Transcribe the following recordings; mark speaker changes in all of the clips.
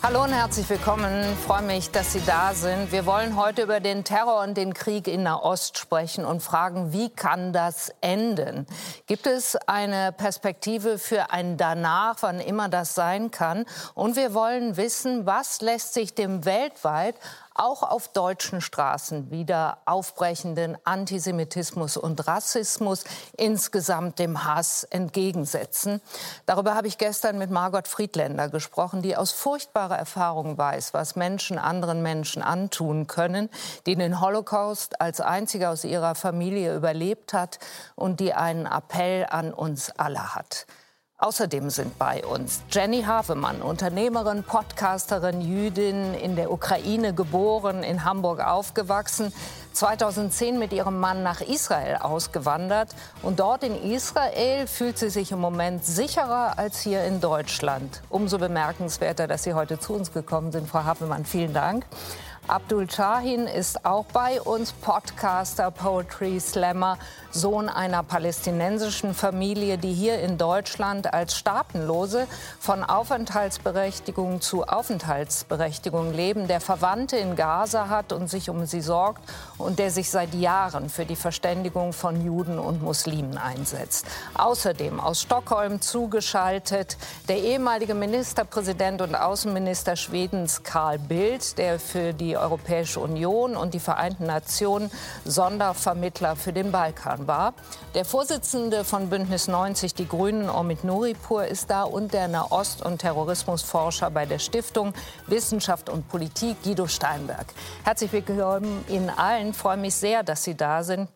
Speaker 1: Hallo und herzlich willkommen. Ich freue mich, dass Sie da sind. Wir wollen heute über den Terror und den Krieg in Nahost sprechen und fragen, wie kann das enden? Gibt es eine Perspektive für ein Danach, wann immer das sein kann? Und wir wollen wissen, was lässt sich dem weltweit auch auf deutschen Straßen wieder aufbrechenden Antisemitismus und Rassismus, insgesamt dem Hass entgegensetzen. Darüber habe ich gestern mit Margot Friedländer gesprochen, die aus furchtbarer Erfahrung weiß, was Menschen anderen Menschen antun können, die den Holocaust als einzige aus ihrer Familie überlebt hat und die einen Appell an uns alle hat. Außerdem sind bei uns Jenny Havemann, Unternehmerin, Podcasterin, Jüdin, in der Ukraine geboren, in Hamburg aufgewachsen, 2010 mit ihrem Mann nach Israel ausgewandert. Und dort in Israel fühlt sie sich im Moment sicherer als hier in Deutschland. Umso bemerkenswerter, dass Sie heute zu uns gekommen sind, Frau Havemann. Vielen Dank. Abdul Shahin ist auch bei uns, Podcaster, Poetry Slammer, Sohn einer palästinensischen Familie, die hier in Deutschland als Staatenlose von Aufenthaltsberechtigung zu Aufenthaltsberechtigung leben, der Verwandte in Gaza hat und sich um sie sorgt und der sich seit Jahren für die Verständigung von Juden und Muslimen einsetzt. Außerdem aus Stockholm zugeschaltet der ehemalige Ministerpräsident und Außenminister Schwedens Karl Bildt, der für die Europäische Union und die Vereinten Nationen Sondervermittler für den Balkan war. Der Vorsitzende von Bündnis 90 Die Grünen, Omid Nuripur, ist da und der Nahost- und Terrorismusforscher bei der Stiftung Wissenschaft und Politik, Guido Steinberg. Herzlich willkommen Ihnen allen. Ich freue mich sehr, dass Sie da sind.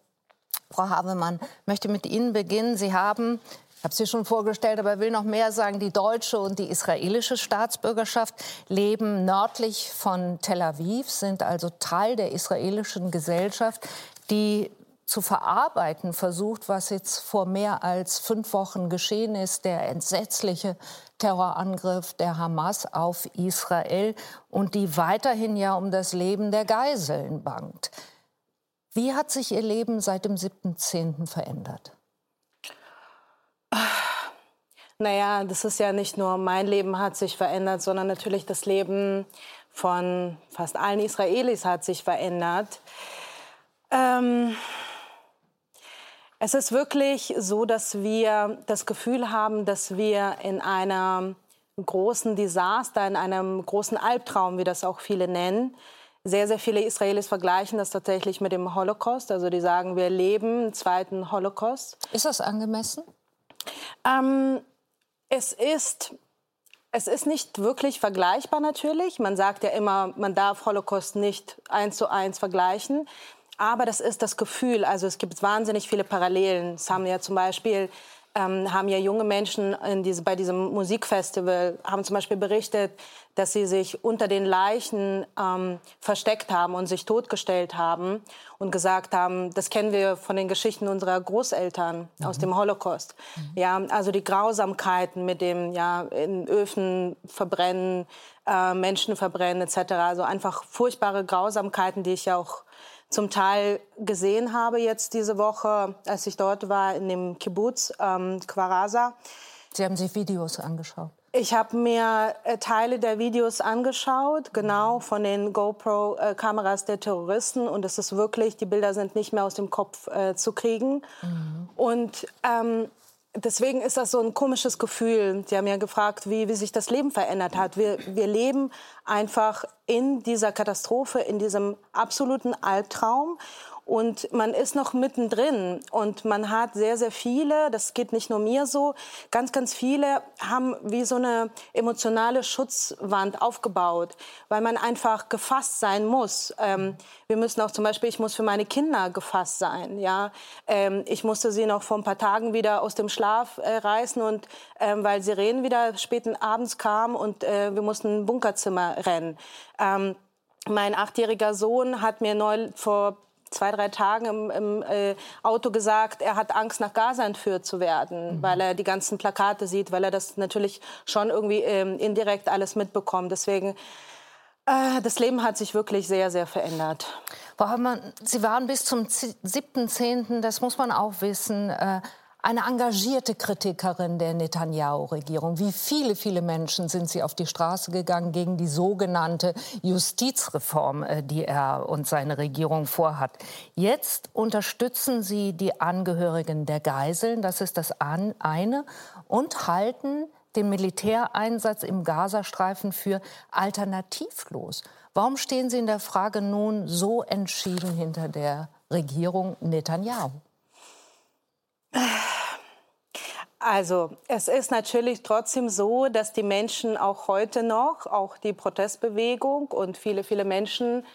Speaker 1: Frau Havemann, möchte mit Ihnen beginnen. Sie haben ich habe sie schon vorgestellt, aber will noch mehr sagen. Die deutsche und die israelische Staatsbürgerschaft leben nördlich von Tel Aviv, sind also Teil der israelischen Gesellschaft, die zu verarbeiten versucht, was jetzt vor mehr als fünf Wochen geschehen ist, der entsetzliche Terrorangriff der Hamas auf Israel und die weiterhin ja um das Leben der Geiseln bangt. Wie hat sich Ihr Leben seit dem 7.10. verändert?
Speaker 2: Naja, das ist ja nicht nur mein Leben hat sich verändert, sondern natürlich das Leben von fast allen Israelis hat sich verändert. Ähm, es ist wirklich so, dass wir das Gefühl haben, dass wir in einem großen Desaster, in einem großen Albtraum, wie das auch viele nennen, sehr, sehr viele Israelis vergleichen das tatsächlich mit dem Holocaust. Also die sagen, wir leben im zweiten Holocaust.
Speaker 1: Ist das angemessen?
Speaker 2: Ähm, es ist es ist nicht wirklich vergleichbar natürlich. Man sagt ja immer, man darf Holocaust nicht eins zu eins vergleichen. Aber das ist das Gefühl. Also es gibt wahnsinnig viele Parallelen. Es haben ja zum Beispiel ähm, haben ja junge Menschen diese, bei diesem Musikfestival haben zum Beispiel berichtet, dass sie sich unter den Leichen ähm, versteckt haben und sich totgestellt haben und gesagt haben, das kennen wir von den Geschichten unserer Großeltern mhm. aus dem Holocaust. Mhm. Ja, also die Grausamkeiten mit dem ja in Öfen verbrennen, äh, Menschen verbrennen etc. Also einfach furchtbare Grausamkeiten, die ich ja auch zum Teil gesehen habe jetzt diese Woche, als ich dort war in dem Kibbutz ähm, Quarasa.
Speaker 1: Sie haben sich Videos angeschaut?
Speaker 2: Ich habe mir äh, Teile der Videos angeschaut, genau von den GoPro-Kameras der Terroristen. Und es ist wirklich, die Bilder sind nicht mehr aus dem Kopf äh, zu kriegen. Mhm. Und ähm, deswegen ist das so ein komisches Gefühl. Sie haben ja gefragt, wie, wie sich das Leben verändert hat. Wir, wir leben einfach in dieser Katastrophe, in diesem absoluten Albtraum. Und man ist noch mittendrin und man hat sehr, sehr viele, das geht nicht nur mir so, ganz, ganz viele haben wie so eine emotionale Schutzwand aufgebaut, weil man einfach gefasst sein muss. Ähm, wir müssen auch zum Beispiel, ich muss für meine Kinder gefasst sein. Ja? Ähm, ich musste sie noch vor ein paar Tagen wieder aus dem Schlaf äh, reißen, und, ähm, weil Sirenen wieder späten abends kamen und äh, wir mussten ein Bunkerzimmer rennen. Ähm, mein achtjähriger Sohn hat mir neu vor zwei, drei Tagen im, im äh, Auto gesagt, er hat Angst, nach Gaza entführt zu werden, mhm. weil er die ganzen Plakate sieht, weil er das natürlich schon irgendwie ähm, indirekt alles mitbekommt. Deswegen, äh, das Leben hat sich wirklich sehr, sehr verändert.
Speaker 1: Frau Hamann, Sie waren bis zum 7.10., das muss man auch wissen, äh, eine engagierte Kritikerin der Netanyahu-Regierung. Wie viele, viele Menschen sind Sie auf die Straße gegangen gegen die sogenannte Justizreform, äh, die er und seine Regierung vorhat. Jetzt unterstützen Sie die Angehörigen der Geiseln, das ist das eine, und halten den Militäreinsatz im Gazastreifen für alternativlos. Warum stehen Sie in der Frage nun so entschieden hinter der Regierung Netanyahu?
Speaker 2: Also es ist natürlich trotzdem so, dass die Menschen auch heute noch, auch die Protestbewegung und viele, viele Menschen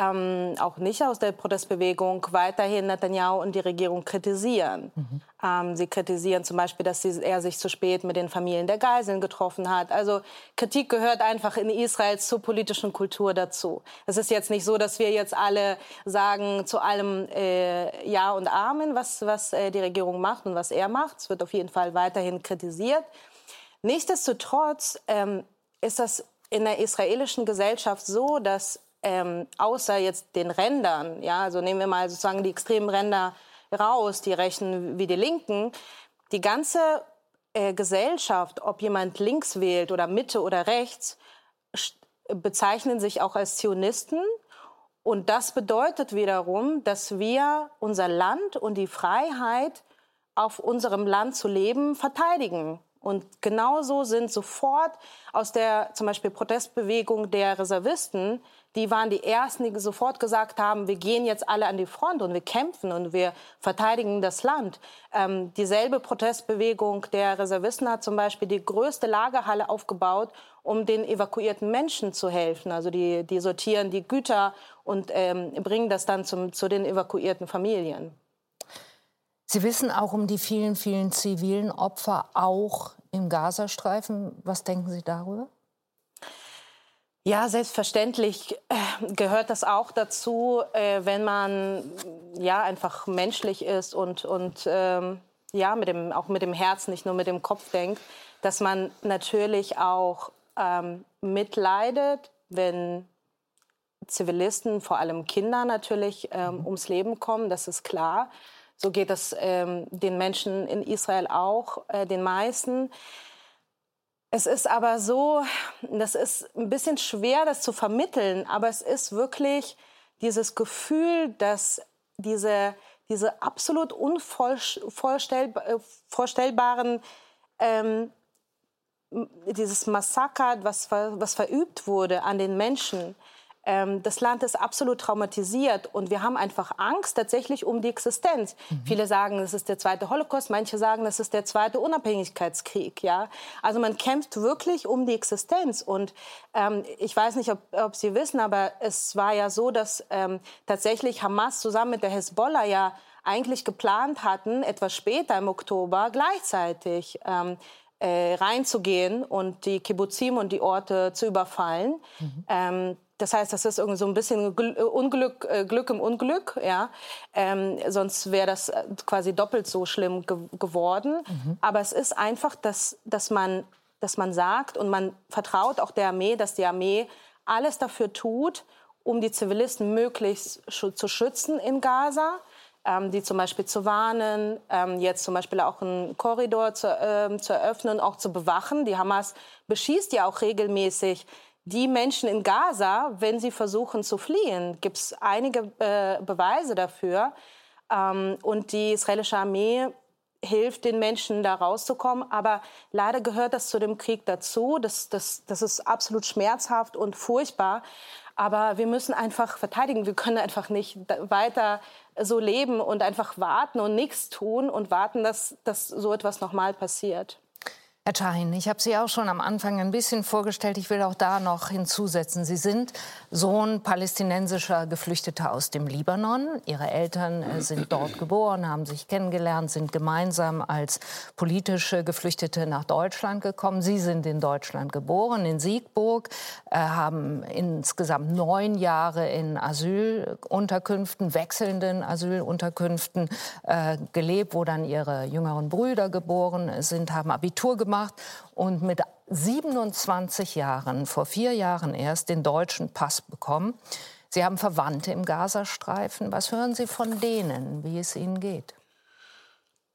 Speaker 2: ähm, auch nicht aus der Protestbewegung weiterhin Netanyahu und die Regierung kritisieren. Mhm. Ähm, sie kritisieren zum Beispiel, dass sie, er sich zu spät mit den Familien der Geiseln getroffen hat. Also Kritik gehört einfach in Israel zur politischen Kultur dazu. Es ist jetzt nicht so, dass wir jetzt alle sagen zu allem äh, Ja und Amen, was, was äh, die Regierung macht und was er macht. Es wird auf jeden Fall weiterhin kritisiert. Nichtsdestotrotz ähm, ist das in der israelischen Gesellschaft so, dass ähm, außer jetzt den Rändern, ja, also nehmen wir mal sozusagen die extremen Ränder raus, die Rechten wie die Linken, die ganze äh, Gesellschaft, ob jemand links wählt oder Mitte oder rechts, bezeichnen sich auch als Zionisten. Und das bedeutet wiederum, dass wir unser Land und die Freiheit auf unserem Land zu leben verteidigen. Und genauso sind sofort aus der zum Beispiel Protestbewegung der Reservisten die waren die Ersten, die sofort gesagt haben, wir gehen jetzt alle an die Front und wir kämpfen und wir verteidigen das Land. Ähm, dieselbe Protestbewegung der Reservisten hat zum Beispiel die größte Lagerhalle aufgebaut, um den evakuierten Menschen zu helfen. Also die, die sortieren die Güter und ähm, bringen das dann zum, zu den evakuierten Familien.
Speaker 1: Sie wissen auch um die vielen, vielen zivilen Opfer auch im Gazastreifen. Was denken Sie darüber?
Speaker 2: Ja, selbstverständlich äh, gehört das auch dazu, äh, wenn man ja einfach menschlich ist und, und ähm, ja, mit dem, auch mit dem Herz, nicht nur mit dem Kopf denkt, dass man natürlich auch ähm, mitleidet, wenn Zivilisten, vor allem Kinder natürlich, ähm, mhm. ums Leben kommen, das ist klar. So geht es ähm, den Menschen in Israel auch, äh, den meisten. Es ist aber so, das ist ein bisschen schwer, das zu vermitteln, aber es ist wirklich dieses Gefühl, dass diese, diese absolut unvorstellbaren, ähm, dieses Massaker, was, was verübt wurde an den Menschen, ähm, das Land ist absolut traumatisiert und wir haben einfach Angst tatsächlich um die Existenz. Mhm. Viele sagen, es ist der zweite Holocaust, manche sagen, es ist der zweite Unabhängigkeitskrieg. Ja? Also man kämpft wirklich um die Existenz. Und ähm, ich weiß nicht, ob, ob, Sie wissen, aber es war ja so, dass ähm, tatsächlich Hamas zusammen mit der Hezbollah ja eigentlich geplant hatten, etwas später im Oktober gleichzeitig ähm, äh, reinzugehen und die Kibbutzim und die Orte zu überfallen. Mhm. Das heißt, das ist irgendwie so ein bisschen äh, Unglück, äh, Glück im Unglück, ja. Ähm, sonst wäre das äh, quasi doppelt so schlimm ge geworden. Mhm. Aber es ist einfach, dass, dass, man, dass man sagt und man vertraut auch der Armee, dass die Armee alles dafür tut, um die Zivilisten möglichst zu schützen in Gaza. Ähm, die zum Beispiel zu warnen, ähm, jetzt zum Beispiel auch einen Korridor zu, ähm, zu eröffnen, auch zu bewachen. Die Hamas beschießt ja auch regelmäßig die Menschen in Gaza, wenn sie versuchen zu fliehen, gibt es einige äh, Beweise dafür. Ähm, und die israelische Armee hilft den Menschen, da rauszukommen. Aber leider gehört das zu dem Krieg dazu. Das, das, das ist absolut schmerzhaft und furchtbar. Aber wir müssen einfach verteidigen. Wir können einfach nicht weiter so leben und einfach warten und nichts tun und warten, dass, dass so etwas nochmal passiert.
Speaker 1: Herr Chahin, ich habe Sie auch schon am Anfang ein bisschen vorgestellt. Ich will auch da noch hinzusetzen. Sie sind Sohn palästinensischer Geflüchteter aus dem Libanon. Ihre Eltern äh, sind dort geboren, haben sich kennengelernt, sind gemeinsam als politische Geflüchtete nach Deutschland gekommen. Sie sind in Deutschland geboren, in Siegburg, äh, haben insgesamt neun Jahre in Asylunterkünften, wechselnden Asylunterkünften äh, gelebt, wo dann Ihre jüngeren Brüder geboren sind, haben Abitur gemacht gemacht und mit 27 Jahren, vor vier Jahren erst, den deutschen Pass bekommen. Sie haben Verwandte im Gazastreifen. Was hören Sie von denen, wie es ihnen geht?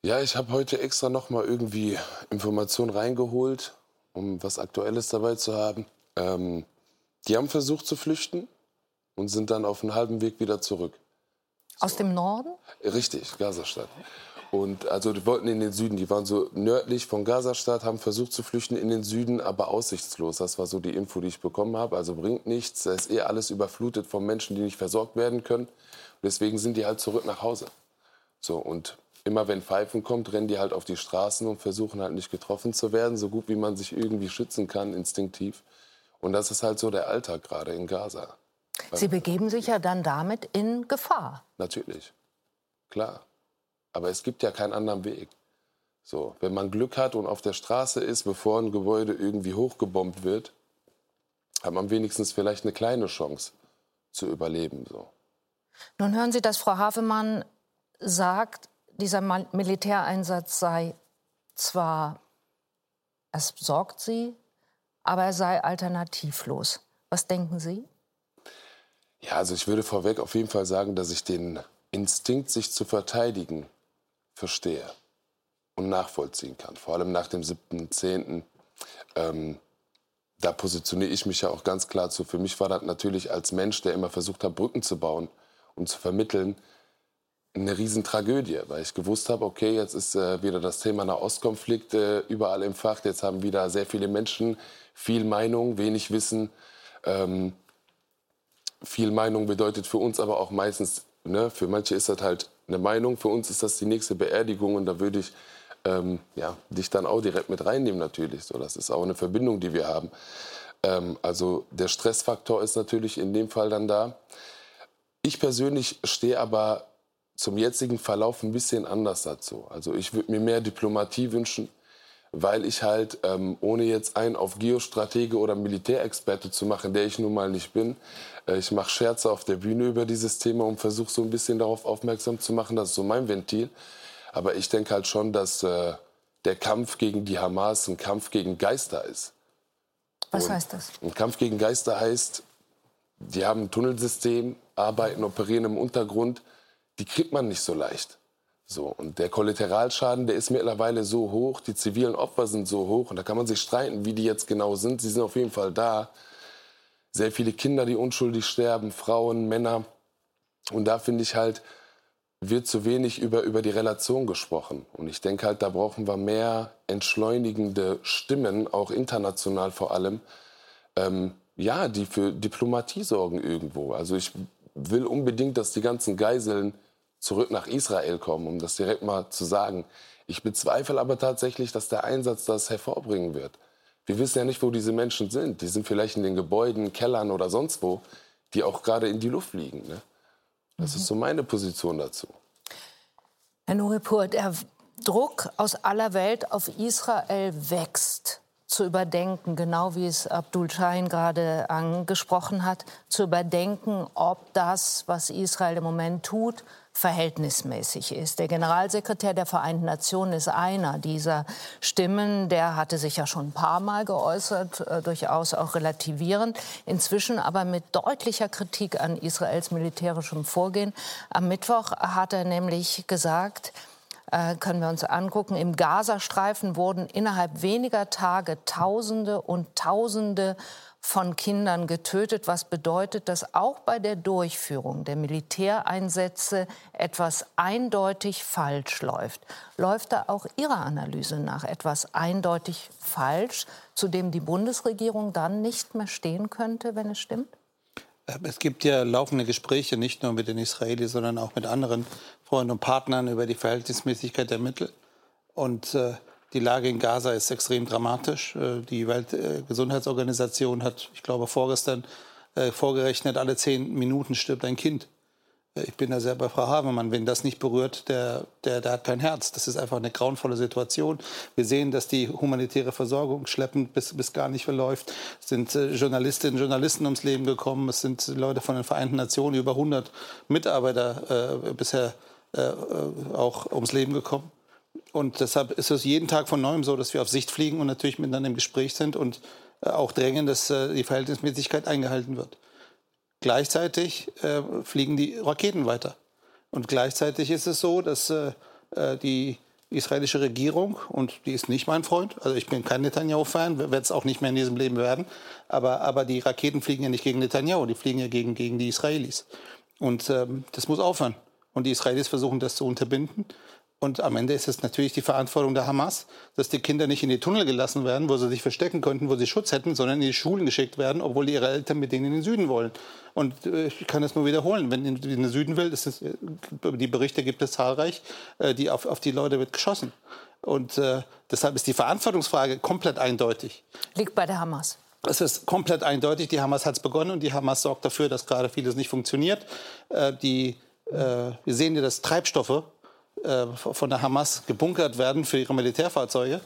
Speaker 3: Ja, ich habe heute extra noch mal irgendwie Informationen reingeholt, um was Aktuelles dabei zu haben. Ähm, die haben versucht zu flüchten und sind dann auf einem halben Weg wieder zurück.
Speaker 1: Aus so. dem Norden?
Speaker 3: Richtig, Gazastadt. Und also die wollten in den Süden, die waren so nördlich von Gazastadt, haben versucht zu flüchten in den Süden, aber aussichtslos. Das war so die Info, die ich bekommen habe. Also bringt nichts. Da ist eh alles überflutet von Menschen, die nicht versorgt werden können. Und deswegen sind die halt zurück nach Hause. So und immer wenn Pfeifen kommt, rennen die halt auf die Straßen und versuchen halt nicht getroffen zu werden, so gut wie man sich irgendwie schützen kann, instinktiv. Und das ist halt so der Alltag gerade in Gaza.
Speaker 1: Sie begeben sich ja dann damit in Gefahr.
Speaker 3: Natürlich, klar. Aber es gibt ja keinen anderen Weg. So, wenn man Glück hat und auf der Straße ist, bevor ein Gebäude irgendwie hochgebombt wird, hat man wenigstens vielleicht eine kleine Chance zu überleben. So.
Speaker 1: Nun hören Sie, dass Frau Havemann sagt, dieser Militäreinsatz sei zwar, es sorgt sie, aber er sei alternativlos. Was denken Sie?
Speaker 3: Ja, also ich würde vorweg auf jeden Fall sagen, dass ich den Instinkt, sich zu verteidigen, verstehe und nachvollziehen kann. Vor allem nach dem 7.10. Ähm, da positioniere ich mich ja auch ganz klar zu. Für mich war das natürlich als Mensch, der immer versucht hat, Brücken zu bauen und zu vermitteln, eine Riesentragödie, weil ich gewusst habe, okay, jetzt ist äh, wieder das Thema Nahostkonflikt äh, überall im Fach. Jetzt haben wieder sehr viele Menschen viel Meinung, wenig Wissen. Ähm, viel Meinung bedeutet für uns aber auch meistens, ne, für manche ist das halt eine Meinung. Für uns ist das die nächste Beerdigung und da würde ich ähm, ja, dich dann auch direkt mit reinnehmen natürlich. So, das ist auch eine Verbindung, die wir haben. Ähm, also der Stressfaktor ist natürlich in dem Fall dann da. Ich persönlich stehe aber zum jetzigen Verlauf ein bisschen anders dazu. Also ich würde mir mehr Diplomatie wünschen, weil ich halt, ähm, ohne jetzt einen auf Geostratege oder Militärexperte zu machen, der ich nun mal nicht bin, äh, ich mache Scherze auf der Bühne über dieses Thema und versuche so ein bisschen darauf aufmerksam zu machen. Das ist so mein Ventil. Aber ich denke halt schon, dass äh, der Kampf gegen die Hamas ein Kampf gegen Geister ist.
Speaker 1: Was und heißt das?
Speaker 3: Ein Kampf gegen Geister heißt, die haben ein Tunnelsystem, arbeiten, operieren im Untergrund. Die kriegt man nicht so leicht. So, und der Kollateralschaden, der ist mittlerweile so hoch, die zivilen Opfer sind so hoch, und da kann man sich streiten, wie die jetzt genau sind. Sie sind auf jeden Fall da sehr viele Kinder, die unschuldig sterben, Frauen, Männer. Und da finde ich halt, wird zu wenig über, über die Relation gesprochen. Und ich denke halt, da brauchen wir mehr entschleunigende Stimmen, auch international vor allem, ähm, ja, die für Diplomatie sorgen irgendwo. Also ich will unbedingt, dass die ganzen Geiseln zurück nach Israel kommen, um das direkt mal zu sagen. Ich bezweifle aber tatsächlich, dass der Einsatz das hervorbringen wird. Wir wissen ja nicht, wo diese Menschen sind. Die sind vielleicht in den Gebäuden, Kellern oder sonst wo, die auch gerade in die Luft fliegen. Ne? Das mhm. ist so meine Position dazu.
Speaker 1: Herr Nuripur, der Druck aus aller Welt auf Israel wächst zu überdenken, genau wie es Abdul Shahin gerade angesprochen hat, zu überdenken, ob das, was Israel im Moment tut, verhältnismäßig ist. Der Generalsekretär der Vereinten Nationen ist einer dieser Stimmen. Der hatte sich ja schon ein paar Mal geäußert, äh, durchaus auch relativierend. Inzwischen aber mit deutlicher Kritik an Israels militärischem Vorgehen. Am Mittwoch hat er nämlich gesagt, äh, können wir uns angucken. Im Gazastreifen wurden innerhalb weniger Tage Tausende und Tausende von Kindern getötet, was bedeutet, dass auch bei der Durchführung der Militäreinsätze etwas eindeutig falsch läuft. Läuft da auch Ihrer Analyse nach etwas eindeutig falsch, zu dem die Bundesregierung dann nicht mehr stehen könnte, wenn es stimmt?
Speaker 4: Ähm, es gibt ja laufende Gespräche, nicht nur mit den Israelis, sondern auch mit anderen Freunden und Partnern über die Verhältnismäßigkeit der Mittel. Und äh, die Lage in Gaza ist extrem dramatisch. Äh, die Weltgesundheitsorganisation hat, ich glaube, vorgestern äh, vorgerechnet, alle zehn Minuten stirbt ein Kind. Äh, ich bin da sehr bei Frau Havemann. Wenn das nicht berührt, der, der, der hat kein Herz. Das ist einfach eine grauenvolle Situation. Wir sehen, dass die humanitäre Versorgung schleppend bis, bis gar nicht verläuft. Es sind Journalistinnen und Journalisten ums Leben gekommen. Es sind Leute von den Vereinten Nationen, über 100 Mitarbeiter äh, bisher äh, auch ums Leben gekommen. Und deshalb ist es jeden Tag von neuem so, dass wir auf Sicht fliegen und natürlich miteinander im Gespräch sind und äh, auch drängen, dass äh, die Verhältnismäßigkeit eingehalten wird. Gleichzeitig äh, fliegen die Raketen weiter. Und gleichzeitig ist es so, dass die israelische Regierung, und die ist nicht mein Freund, also ich bin kein Netanyahu-Fan, werde es auch nicht mehr in diesem Leben werden, aber, aber die Raketen fliegen ja nicht gegen Netanyahu, die fliegen ja gegen, gegen die Israelis. Und ähm, das muss aufhören. Und die Israelis versuchen das zu unterbinden. Und am Ende ist es natürlich die Verantwortung der Hamas, dass die Kinder nicht in die Tunnel gelassen werden, wo sie sich verstecken könnten, wo sie Schutz hätten, sondern in die Schulen geschickt werden, obwohl ihre Eltern mit denen in den Süden wollen. Und äh, ich kann das nur wiederholen. Wenn in den Süden will, es, äh, die Berichte gibt es zahlreich, äh, die auf, auf die Leute wird geschossen. Und äh, deshalb ist die Verantwortungsfrage komplett eindeutig.
Speaker 1: Liegt bei der Hamas.
Speaker 4: Es ist komplett eindeutig. Die Hamas hat es begonnen und die Hamas sorgt dafür, dass gerade vieles nicht funktioniert. Äh, die, äh, wir sehen ja, dass Treibstoffe äh, von der Hamas gebunkert werden für ihre Militärfahrzeuge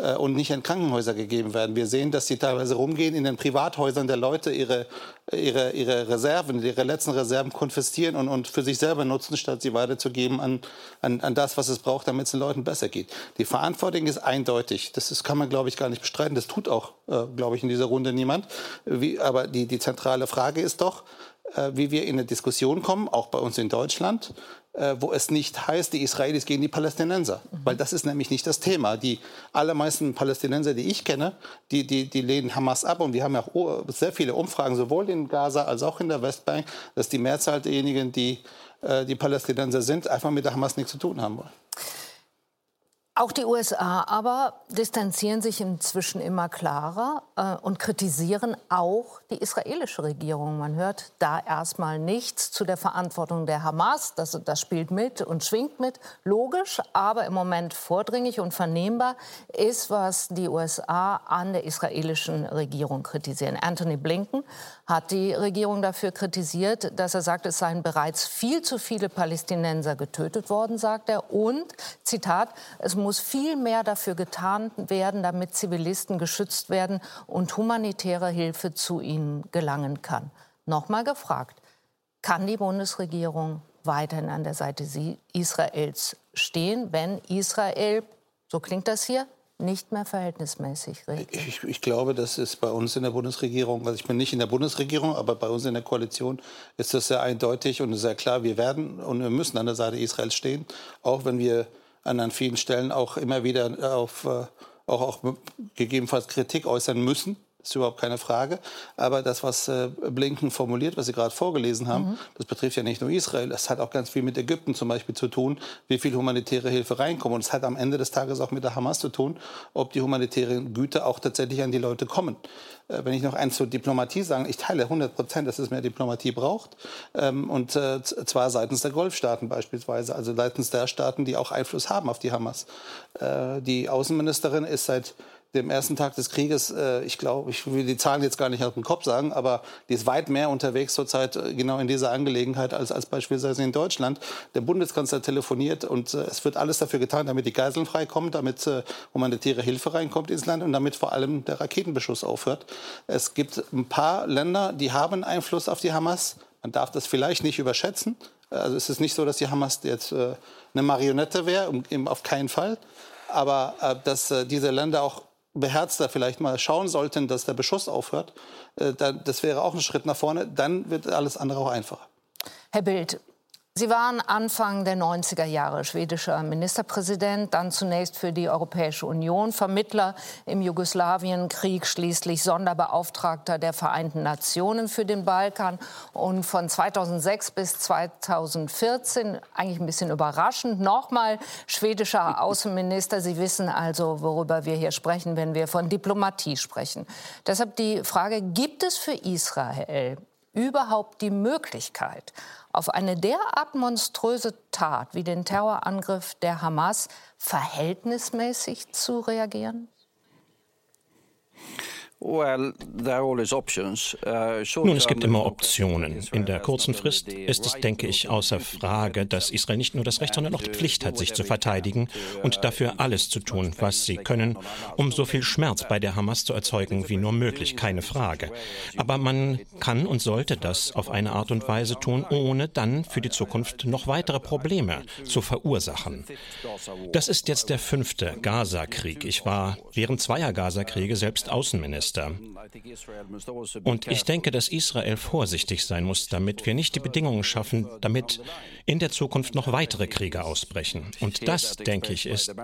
Speaker 4: äh, und nicht in Krankenhäuser gegeben werden. Wir sehen, dass sie teilweise rumgehen in den Privathäusern der Leute ihre, ihre, ihre Reserven, ihre letzten Reserven konfiszieren und, und für sich selber nutzen, statt sie weiterzugeben an, an, an das, was es braucht, damit es den Leuten besser geht. Die Verantwortung ist eindeutig. Das ist, kann man, glaube ich, gar nicht bestreiten. Das tut auch, äh, glaube ich, in dieser Runde niemand. Wie, aber die, die zentrale Frage ist doch, wie wir in eine Diskussion kommen, auch bei uns in Deutschland, äh, wo es nicht heißt, die Israelis gegen die Palästinenser. Mhm. Weil das ist nämlich nicht das Thema. Die allermeisten Palästinenser, die ich kenne, die, die, die lehnen Hamas ab. Und wir haben ja auch sehr viele Umfragen, sowohl in Gaza als auch in der Westbank, dass die Mehrzahl derjenigen, die äh, die Palästinenser sind, einfach mit der Hamas nichts zu tun haben wollen.
Speaker 1: Auch die USA aber distanzieren sich inzwischen immer klarer äh, und kritisieren auch die israelische Regierung. Man hört da erstmal nichts zu der Verantwortung der Hamas. Das, das spielt mit und schwingt mit, logisch, aber im Moment vordringlich und vernehmbar ist, was die USA an der israelischen Regierung kritisieren. Anthony Blinken hat die Regierung dafür kritisiert, dass er sagt, es seien bereits viel zu viele Palästinenser getötet worden, sagt er. Und, Zitat, es muss viel mehr dafür getan werden, damit Zivilisten geschützt werden und humanitäre Hilfe zu ihnen gelangen kann. Nochmal gefragt, kann die Bundesregierung weiterhin an der Seite Israels stehen, wenn Israel, so klingt das hier, nicht mehr verhältnismäßig redet.
Speaker 4: Ich, ich, glaube, das ist bei uns in der Bundesregierung, also ich bin nicht in der Bundesregierung, aber bei uns in der Koalition ist das sehr eindeutig und sehr klar. Wir werden und wir müssen an der Seite Israels stehen, auch wenn wir an, an vielen Stellen auch immer wieder auf, äh, auch, auch gegebenenfalls Kritik äußern müssen. Das ist überhaupt keine Frage. Aber das, was äh, Blinken formuliert, was Sie gerade vorgelesen haben, mhm. das betrifft ja nicht nur Israel. Das hat auch ganz viel mit Ägypten zum Beispiel zu tun, wie viel humanitäre Hilfe reinkommt. Und es hat am Ende des Tages auch mit der Hamas zu tun, ob die humanitären Güter auch tatsächlich an die Leute kommen. Äh, wenn ich noch eins zur Diplomatie sagen, ich teile 100 Prozent, dass es mehr Diplomatie braucht. Ähm, und äh, zwar seitens der Golfstaaten beispielsweise, also seitens der Staaten, die auch Einfluss haben auf die Hamas. Die Außenministerin ist seit dem ersten Tag des Krieges, äh, ich glaube, ich will die Zahlen jetzt gar nicht auf den Kopf sagen, aber die ist weit mehr unterwegs zurzeit äh, genau in dieser Angelegenheit als, als beispielsweise in Deutschland. Der Bundeskanzler telefoniert und äh, es wird alles dafür getan, damit die Geiseln freikommen, damit äh, humanitäre Hilfe reinkommt ins Land und damit vor allem der Raketenbeschuss aufhört. Es gibt ein paar Länder, die haben Einfluss auf die Hamas. Man darf das vielleicht nicht überschätzen. Also es ist nicht so, dass die Hamas jetzt äh, eine Marionette wäre, um, auf keinen Fall. Aber äh, dass äh, diese Länder auch beherzter vielleicht mal schauen sollten, dass der Beschuss aufhört, äh, das wäre auch ein Schritt nach vorne. Dann wird alles andere auch einfacher.
Speaker 1: Herr Bild, Sie waren Anfang der 90er Jahre schwedischer Ministerpräsident, dann zunächst für die Europäische Union, Vermittler im Jugoslawienkrieg, schließlich Sonderbeauftragter der Vereinten Nationen für den Balkan und von 2006 bis 2014, eigentlich ein bisschen überraschend, nochmal schwedischer Außenminister. Sie wissen also, worüber wir hier sprechen, wenn wir von Diplomatie sprechen. Deshalb die Frage, gibt es für Israel überhaupt die Möglichkeit, auf eine derart monströse Tat wie den Terrorangriff der Hamas verhältnismäßig zu reagieren?
Speaker 5: Uh, Nun,
Speaker 6: es gibt immer Optionen. In der kurzen Frist ist es, denke ich, außer Frage, dass Israel nicht nur das Recht, sondern auch die Pflicht hat, sich zu verteidigen und dafür alles zu tun, was sie können, um so viel Schmerz bei der Hamas zu erzeugen wie nur möglich, keine Frage. Aber man kann und sollte das auf eine Art und Weise tun, ohne dann für die Zukunft noch weitere Probleme zu verursachen. Das ist jetzt der fünfte Gaza-Krieg. Ich war während zweier Gaza-Kriege selbst Außenminister. Fenster. Und ich denke, dass Israel vorsichtig sein muss, damit wir nicht die Bedingungen schaffen, damit in der Zukunft noch weitere Kriege ausbrechen. Und das, denke ich, ist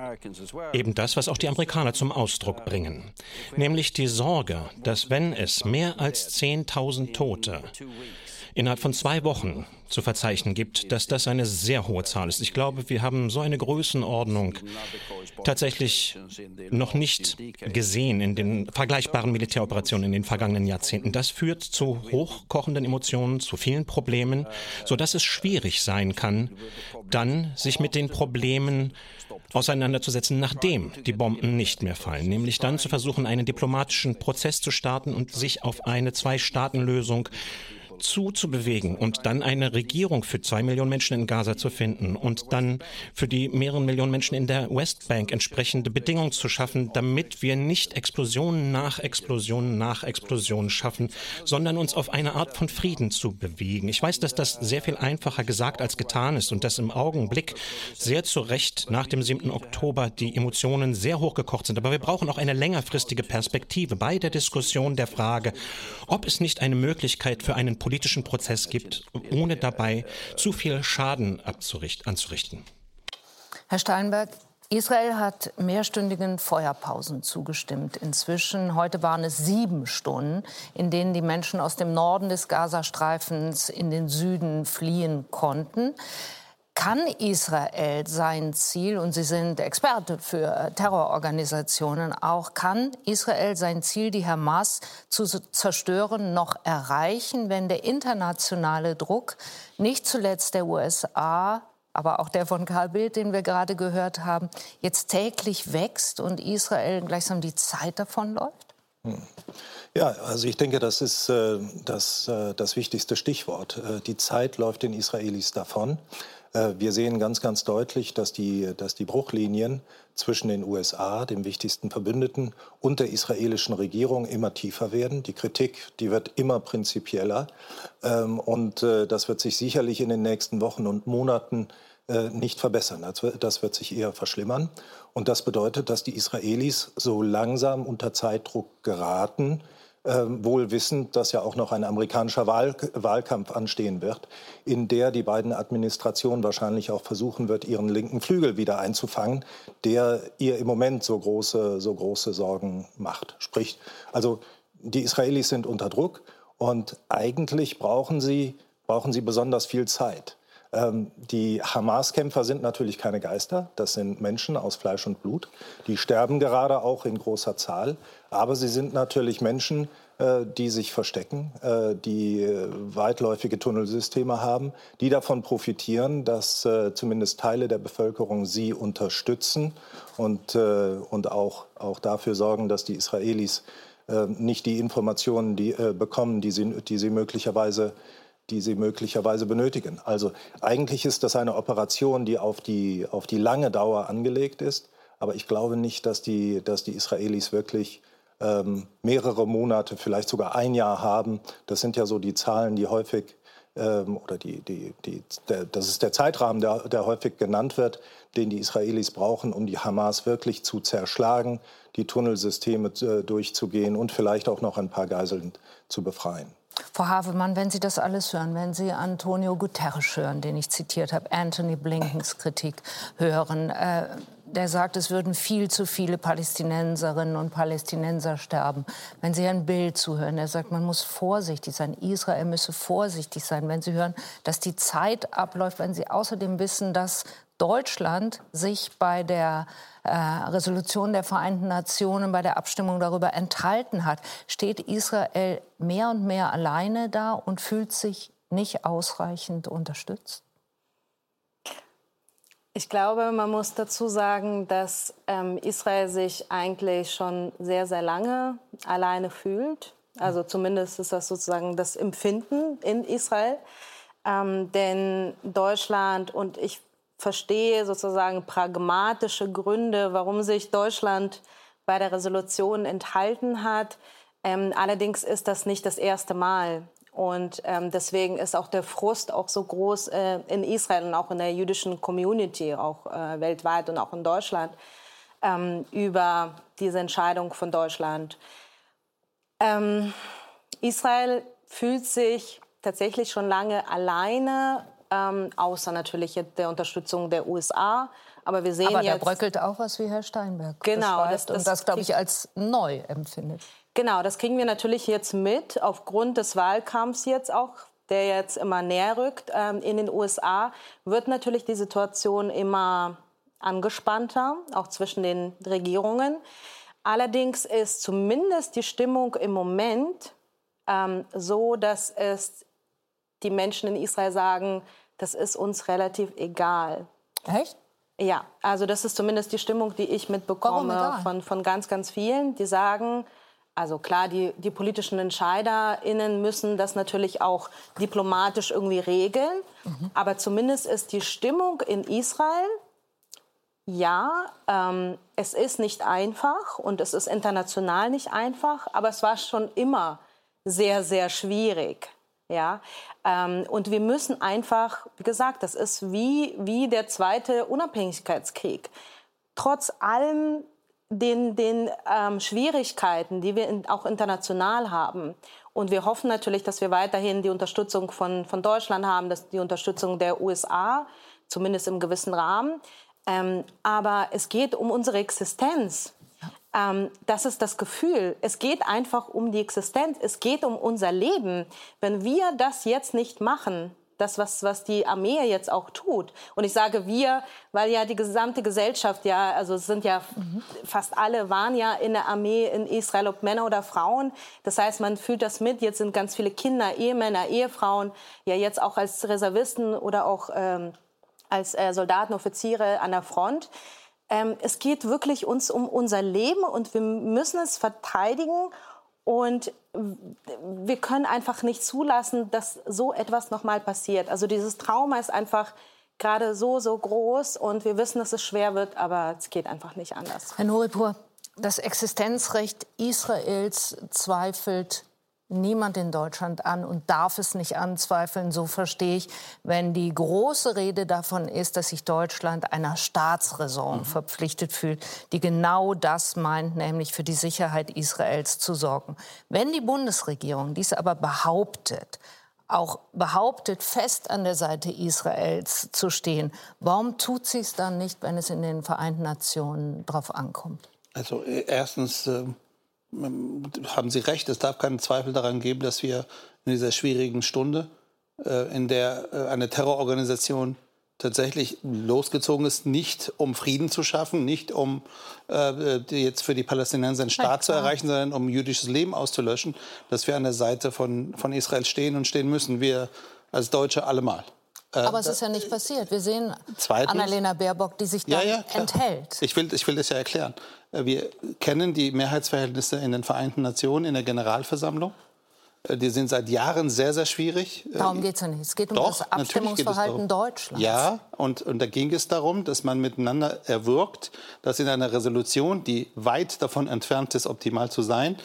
Speaker 6: eben das, was auch die Amerikaner zum Ausdruck bringen. Nämlich die Sorge, dass wenn es mehr als 10.000 Tote innerhalb von zwei Wochen zu verzeichnen gibt, dass das eine sehr hohe Zahl ist. Ich glaube, wir haben so eine Größenordnung tatsächlich noch nicht gesehen in den vergleichbaren Militäroperationen in den vergangenen Jahrzehnten. Das führt zu hochkochenden Emotionen, zu vielen Problemen, so dass es schwierig sein kann, dann sich mit den Problemen auseinanderzusetzen, nachdem die Bomben nicht mehr fallen, nämlich dann zu versuchen, einen diplomatischen Prozess zu starten und sich auf eine Zwei-Staaten-Lösung zuzubewegen und dann eine Regierung für zwei Millionen Menschen in Gaza zu finden und dann für die mehreren Millionen Menschen in der Westbank entsprechende Bedingungen zu schaffen, damit wir nicht Explosionen nach Explosionen nach Explosionen schaffen, sondern uns auf eine Art von Frieden zu bewegen. Ich weiß, dass das sehr viel einfacher gesagt als getan ist und dass im Augenblick sehr zu Recht nach dem 7. Oktober die Emotionen sehr hochgekocht sind. Aber wir brauchen auch eine längerfristige Perspektive bei der Diskussion der Frage, ob es nicht eine Möglichkeit für einen politischen Prozess gibt, ohne dabei zu viel Schaden anzurichten.
Speaker 1: Herr Steinberg, Israel hat mehrstündigen Feuerpausen zugestimmt. Inzwischen, heute waren es sieben Stunden, in denen die Menschen aus dem Norden des Gazastreifens in den Süden fliehen konnten. Kann Israel sein Ziel, und Sie sind Experte für Terrororganisationen auch, kann Israel sein Ziel, die Hamas zu zerstören, noch erreichen, wenn der internationale Druck, nicht zuletzt der USA, aber auch der von Karl Bildt, den wir gerade gehört haben, jetzt täglich wächst und Israel gleichsam die Zeit davonläuft? Hm.
Speaker 7: Ja, also ich denke, das ist äh, das, äh, das wichtigste Stichwort. Äh, die Zeit läuft den Israelis davon. Äh, wir sehen ganz, ganz deutlich, dass die, dass die Bruchlinien zwischen den USA, dem wichtigsten Verbündeten, und der israelischen Regierung immer tiefer werden. Die Kritik, die wird immer prinzipieller. Ähm, und äh, das wird sich sicherlich in den nächsten Wochen und Monaten äh, nicht verbessern. Das wird sich eher verschlimmern. Und das bedeutet, dass die Israelis so langsam unter Zeitdruck geraten, wohl wissend, dass ja auch noch ein amerikanischer Wahl Wahlkampf anstehen wird, in der die beiden Administrationen wahrscheinlich auch versuchen wird, ihren linken Flügel wieder einzufangen, der ihr im Moment so große, so große Sorgen macht. Sprich, also die Israelis sind unter Druck und eigentlich brauchen sie, brauchen sie besonders viel Zeit. Ähm, die Hamas-Kämpfer sind natürlich keine Geister, das sind Menschen aus Fleisch und Blut. Die sterben gerade auch in großer Zahl. Aber sie sind natürlich Menschen, äh, die sich verstecken, äh, die äh, weitläufige Tunnelsysteme haben, die davon profitieren, dass zumindest Teile der Bevölkerung sie unterstützen und, und auch, auch dafür sorgen, dass die Israelis nicht die Informationen die, bekommen, die sie, die sie möglicherweise die sie möglicherweise benötigen. Also eigentlich ist das eine Operation, die auf die, auf die lange Dauer angelegt ist. Aber ich glaube nicht, dass die, dass die Israelis wirklich ähm, mehrere Monate, vielleicht sogar ein Jahr haben. Das sind ja so die Zahlen, die häufig ähm, oder die, die, die, der, das ist der Zeitrahmen, der, der häufig genannt wird, den die Israelis brauchen, um die Hamas wirklich zu zerschlagen, die Tunnelsysteme äh, durchzugehen und vielleicht auch noch ein paar Geiseln zu befreien.
Speaker 1: Frau Havemann, wenn Sie das alles hören, wenn Sie Antonio Guterres hören, den ich zitiert habe, Anthony Blinkens Kritik hören, äh, der sagt, es würden viel zu viele Palästinenserinnen und Palästinenser sterben. Wenn Sie ein Bild zuhören, der sagt, man muss vorsichtig sein, Israel müsse vorsichtig sein. Wenn Sie hören, dass die Zeit abläuft, wenn Sie außerdem wissen, dass Deutschland sich bei der Resolution der Vereinten Nationen, bei der Abstimmung darüber enthalten hat, steht Israel mehr und mehr alleine da und fühlt sich nicht ausreichend unterstützt?
Speaker 2: Ich glaube, man muss dazu sagen, dass ähm, Israel sich eigentlich schon sehr, sehr lange alleine fühlt. Also zumindest ist das sozusagen das Empfinden in Israel. Ähm, denn Deutschland und ich verstehe sozusagen pragmatische Gründe, warum sich Deutschland bei der Resolution enthalten hat. Ähm, allerdings ist das nicht das erste Mal. Und ähm, deswegen ist auch der Frust auch so groß äh, in Israel und auch in der jüdischen Community, auch äh, weltweit und auch in Deutschland, ähm, über diese Entscheidung von Deutschland. Ähm, Israel fühlt sich tatsächlich schon lange alleine, ähm, außer natürlich der Unterstützung der USA. Aber wir sehen
Speaker 1: Aber
Speaker 2: jetzt.
Speaker 1: da bröckelt auch was, wie Herr Steinberg
Speaker 2: Genau,
Speaker 1: das, das, und das glaube ich, als neu empfindet.
Speaker 2: Genau, das kriegen wir natürlich jetzt mit, aufgrund des Wahlkampfs jetzt auch, der jetzt immer näher rückt. Ähm, in den USA wird natürlich die Situation immer angespannter, auch zwischen den Regierungen. Allerdings ist zumindest die Stimmung im Moment ähm, so, dass es die Menschen in Israel sagen, das ist uns relativ egal.
Speaker 1: Echt?
Speaker 2: Ja, also das ist zumindest die Stimmung, die ich mitbekomme von, von ganz, ganz vielen, die sagen, also klar, die, die politischen EntscheiderInnen müssen das natürlich auch diplomatisch irgendwie regeln. Mhm. Aber zumindest ist die Stimmung in Israel, ja, ähm, es ist nicht einfach und es ist international nicht einfach, aber es war schon immer sehr, sehr schwierig. Ja, ähm, und wir müssen einfach, wie gesagt, das ist wie, wie der zweite Unabhängigkeitskrieg. Trotz allem den, den ähm, Schwierigkeiten, die wir in, auch international haben. Und wir hoffen natürlich, dass wir weiterhin die Unterstützung von, von Deutschland haben, dass die Unterstützung der USA, zumindest im gewissen Rahmen. Ähm, aber es geht um unsere Existenz. Ähm, das ist das Gefühl. Es geht einfach um die Existenz. Es geht um unser Leben. Wenn wir das jetzt nicht machen, das, was, was die Armee jetzt auch tut. Und ich sage wir, weil ja die gesamte Gesellschaft ja, also es sind ja mhm. fast alle waren ja in der Armee in Israel, ob Männer oder Frauen. Das heißt, man fühlt das mit. Jetzt sind ganz viele Kinder, Ehemänner, Ehefrauen ja jetzt auch als Reservisten oder auch ähm, als äh, Soldaten, Offiziere an der Front. Ähm, es geht wirklich uns um unser Leben und wir müssen es verteidigen. Und wir können einfach nicht zulassen, dass so etwas nochmal passiert. Also dieses Trauma ist einfach gerade so, so groß und wir wissen, dass es schwer wird, aber es geht einfach nicht anders.
Speaker 1: Herr Noripur, das Existenzrecht Israels zweifelt niemand in Deutschland an und darf es nicht anzweifeln. So verstehe ich, wenn die große Rede davon ist, dass sich Deutschland einer Staatsräson mhm. verpflichtet fühlt, die genau das meint, nämlich für die Sicherheit Israels zu sorgen. Wenn die Bundesregierung dies aber behauptet, auch behauptet, fest an der Seite Israels zu stehen, warum tut sie es dann nicht, wenn es in den Vereinten Nationen drauf ankommt?
Speaker 4: Also äh, erstens äh haben Sie recht, es darf keinen Zweifel daran geben, dass wir in dieser schwierigen Stunde, äh, in der äh, eine Terrororganisation tatsächlich losgezogen ist, nicht um Frieden zu schaffen, nicht um äh, jetzt für die Palästinenser einen Staat zu erreichen, sondern um jüdisches Leben auszulöschen, dass wir an der Seite von, von Israel stehen und stehen müssen. Wir als Deutsche allemal.
Speaker 1: Äh, Aber es ist ja nicht passiert. Wir sehen Zweitens, Annalena Baerbock, die sich da ja, ja, enthält.
Speaker 4: Ich will, ich will das ja erklären. Äh, wir kennen die Mehrheitsverhältnisse in den Vereinten Nationen, in der Generalversammlung. Äh, die sind seit Jahren sehr, sehr schwierig.
Speaker 1: Darum geht es ja nicht. Es geht um Doch, das Abstimmungsverhalten Deutschlands.
Speaker 4: Ja, und, und da ging es darum, dass man miteinander erwirkt, dass in einer Resolution, die weit davon entfernt ist, optimal zu sein,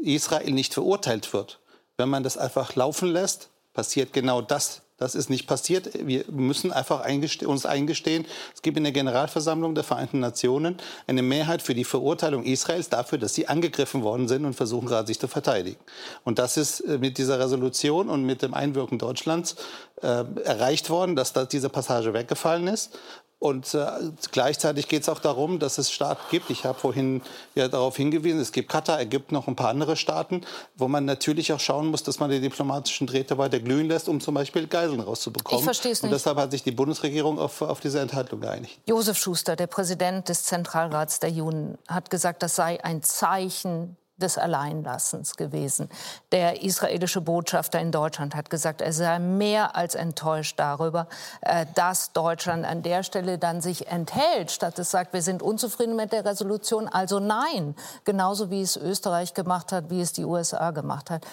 Speaker 4: Israel nicht verurteilt wird. Wenn man das einfach laufen lässt, passiert genau das, das ist nicht passiert. Wir müssen einfach eingeste uns eingestehen, es gibt in der Generalversammlung der Vereinten Nationen eine Mehrheit für die Verurteilung Israels dafür, dass sie angegriffen worden sind und versuchen gerade sich zu verteidigen. Und das ist äh, mit dieser Resolution und mit dem Einwirken Deutschlands äh, erreicht worden, dass da diese Passage weggefallen ist. Und äh, gleichzeitig geht es auch darum, dass es Staaten gibt. Ich habe vorhin ja darauf hingewiesen, es gibt Katar, Ägypten, noch ein paar andere Staaten, wo man natürlich auch schauen muss, dass man die diplomatischen Drähte weiter glühen lässt, um zum Beispiel Geiseln rauszubekommen. Ich
Speaker 1: verstehe es
Speaker 4: nicht. Und deshalb hat sich die Bundesregierung auf, auf diese Enthaltung geeinigt.
Speaker 1: Josef Schuster, der Präsident des Zentralrats der Juden, hat gesagt, das sei ein Zeichen des Alleinlassens gewesen. Der israelische Botschafter in Deutschland hat gesagt, er sei mehr als enttäuscht darüber, äh, dass Deutschland an der Stelle dann sich enthält, statt es sagt, wir sind unzufrieden mit der Resolution, also nein. Genauso wie es Österreich gemacht hat, wie es die USA gemacht hat.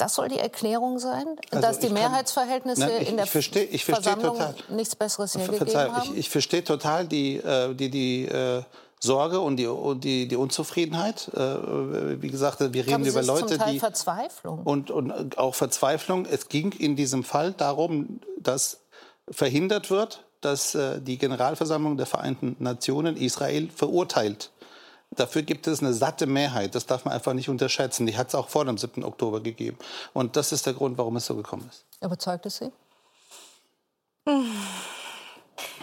Speaker 1: Das soll die Erklärung sein, also dass die Mehrheitsverhältnisse nein, ich, in der ich versteh, ich Versammlung total, nichts Besseres hergegeben haben?
Speaker 4: Ich, ich verstehe total die, äh, die, die äh, Sorge und die, und die, die Unzufriedenheit. Äh, wie gesagt, wir reden über Leute, zum Teil die
Speaker 1: Verzweiflung
Speaker 4: und, und auch Verzweiflung. Es ging in diesem Fall darum, dass verhindert wird, dass äh, die Generalversammlung der Vereinten Nationen Israel verurteilt. Dafür gibt es eine satte Mehrheit. Das darf man einfach nicht unterschätzen. Die hat es auch vor dem 7. Oktober gegeben. Und das ist der Grund, warum es so gekommen ist.
Speaker 1: Überzeugt es Sie?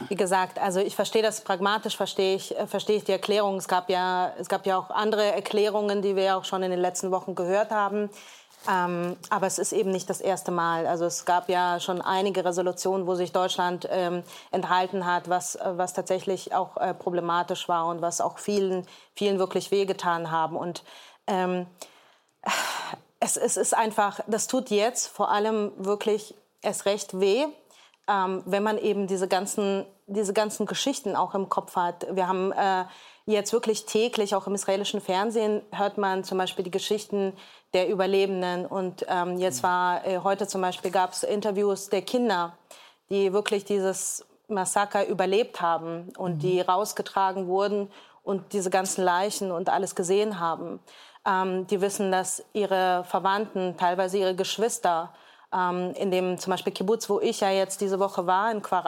Speaker 2: Wie gesagt, also ich verstehe das pragmatisch, verstehe ich, äh, verstehe ich die Erklärung. Es gab, ja, es gab ja auch andere Erklärungen, die wir auch schon in den letzten Wochen gehört haben. Ähm, aber es ist eben nicht das erste Mal. Also es gab ja schon einige Resolutionen, wo sich Deutschland ähm, enthalten hat, was, äh, was tatsächlich auch äh, problematisch war und was auch vielen, vielen wirklich wehgetan haben. Und ähm, es, es ist einfach, das tut jetzt vor allem wirklich erst recht weh, ähm, wenn man eben diese ganzen, diese ganzen Geschichten auch im Kopf hat. Wir haben äh, jetzt wirklich täglich, auch im israelischen Fernsehen, hört man zum Beispiel die Geschichten der Überlebenden. Und ähm, jetzt war äh, heute zum Beispiel gab es Interviews der Kinder, die wirklich dieses Massaker überlebt haben und mhm. die rausgetragen wurden und diese ganzen Leichen und alles gesehen haben. Ähm, die wissen, dass ihre Verwandten, teilweise ihre Geschwister, ähm, in dem zum Beispiel Kibbutz, wo ich ja jetzt diese Woche war, in Kfar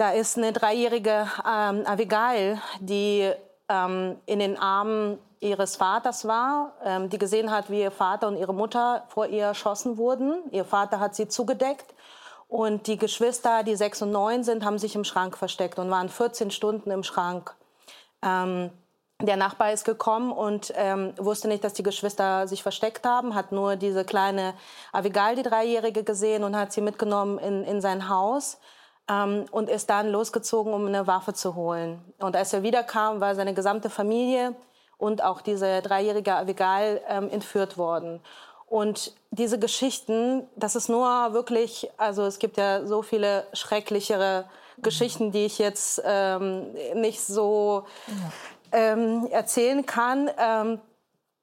Speaker 2: da ist eine dreijährige ähm, Abigail, die ähm, in den Armen ihres Vaters war, ähm, die gesehen hat, wie ihr Vater und ihre Mutter vor ihr erschossen wurden. Ihr Vater hat sie zugedeckt. Und die Geschwister, die sechs und neun sind, haben sich im Schrank versteckt und waren 14 Stunden im Schrank. Ähm, der Nachbar ist gekommen und ähm, wusste nicht, dass die Geschwister sich versteckt haben, hat nur diese kleine Avigal, die Dreijährige, gesehen und hat sie mitgenommen in, in sein Haus ähm, und ist dann losgezogen, um eine Waffe zu holen. Und als er wiederkam, war seine gesamte Familie und auch diese dreijährige Avigal ähm, entführt worden. Und diese Geschichten, das ist nur wirklich, also es gibt ja so viele schrecklichere Geschichten, die ich jetzt ähm, nicht so ähm, erzählen kann, ähm,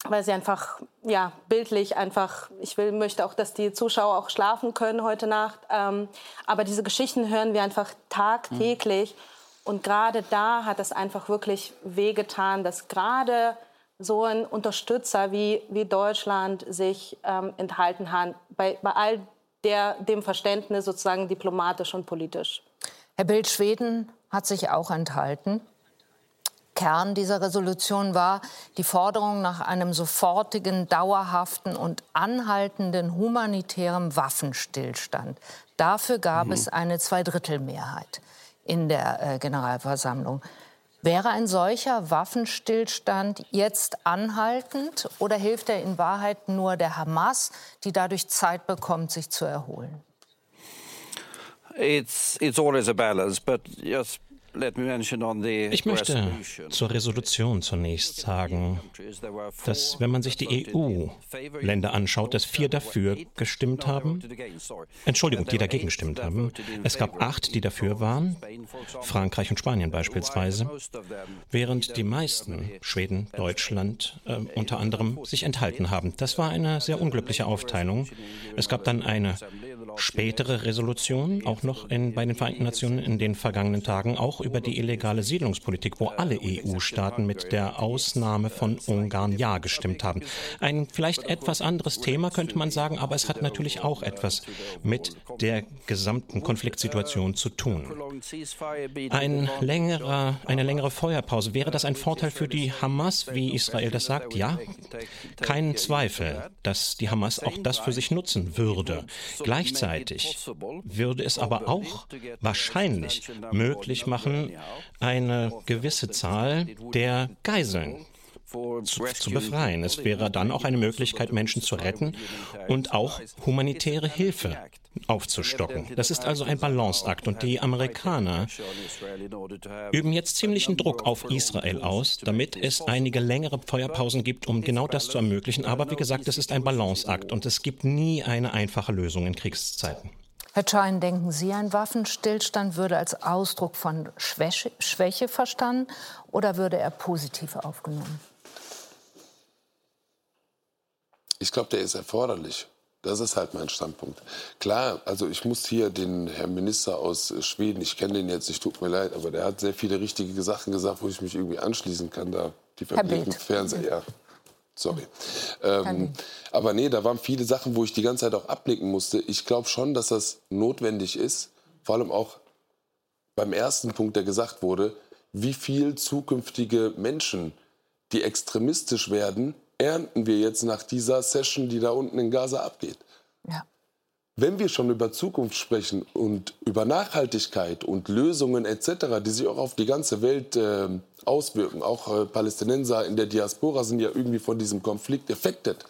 Speaker 2: weil sie einfach ja bildlich einfach. Ich will, möchte auch, dass die Zuschauer auch schlafen können heute Nacht. Ähm, aber diese Geschichten hören wir einfach tagtäglich. Mhm. Und gerade da hat es einfach wirklich wehgetan, dass gerade so ein Unterstützer wie, wie Deutschland sich ähm, enthalten hat, bei, bei all der, dem Verständnis sozusagen diplomatisch und politisch.
Speaker 1: Herr Bild, Schweden hat sich auch enthalten. Kern dieser Resolution war die Forderung nach einem sofortigen, dauerhaften und anhaltenden humanitären Waffenstillstand. Dafür gab mhm. es eine Zweidrittelmehrheit in der äh, Generalversammlung. Wäre ein solcher Waffenstillstand jetzt anhaltend oder hilft er in Wahrheit nur der Hamas, die dadurch Zeit bekommt, sich zu erholen?
Speaker 6: It's, it's always a balance, but yes, ich möchte zur Resolution zunächst sagen, dass wenn man sich die EU-Länder anschaut, dass vier dafür gestimmt haben, Entschuldigung, die dagegen gestimmt haben. Es gab acht, die dafür waren, Frankreich und Spanien beispielsweise, während die meisten, Schweden, Deutschland äh, unter anderem, sich enthalten haben. Das war eine sehr unglückliche Aufteilung. Es gab dann eine spätere Resolution, auch noch in, bei den Vereinten Nationen in den vergangenen Tagen, auch über die illegale Siedlungspolitik, wo alle EU-Staaten mit der Ausnahme von Ungarn Ja gestimmt haben. Ein vielleicht etwas anderes Thema könnte man sagen, aber es hat natürlich auch etwas mit der gesamten Konfliktsituation zu tun. Ein längerer, eine längere Feuerpause, wäre das ein Vorteil für die Hamas, wie Israel das sagt? Ja, kein Zweifel, dass die Hamas auch das für sich nutzen würde. Gleichzeitig würde es aber auch wahrscheinlich möglich machen, eine gewisse Zahl der Geiseln zu, zu, befreien. Es wäre dann auch eine Möglichkeit, Menschen zu retten und auch humanitäre Hilfe aufzustocken. Das ist also ein Balanceakt und die Amerikaner üben jetzt ziemlichen Druck auf Israel aus, damit es einige längere Feuerpausen gibt, um genau das zu ermöglichen. Aber wie gesagt, es ist ein Balanceakt und es gibt nie eine einfache Lösung in Kriegszeiten.
Speaker 1: Herr Schein, denken Sie, ein Waffenstillstand würde als Ausdruck von Schwäche, Schwäche verstanden oder würde er positiv aufgenommen?
Speaker 3: Ich glaube, der ist erforderlich. Das ist halt mein Standpunkt. Klar, also ich muss hier den Herrn Minister aus Schweden, ich kenne den jetzt, ich tut mir leid, aber der hat sehr viele richtige Sachen gesagt, wo ich mich irgendwie anschließen kann. Da die Fabriken Fernseher, ja. Sorry. Ähm, aber nee, da waren viele Sachen, wo ich die ganze Zeit auch abnicken musste. Ich glaube schon, dass das notwendig ist. Vor allem auch beim ersten Punkt, der gesagt wurde, wie viel zukünftige Menschen, die extremistisch werden, ernten wir jetzt nach dieser Session, die da unten in Gaza abgeht. Ja. Wenn wir schon über Zukunft sprechen und über Nachhaltigkeit und Lösungen etc., die sich auch auf die ganze Welt äh, auswirken, auch äh, Palästinenser in der Diaspora sind ja irgendwie von diesem Konflikt affected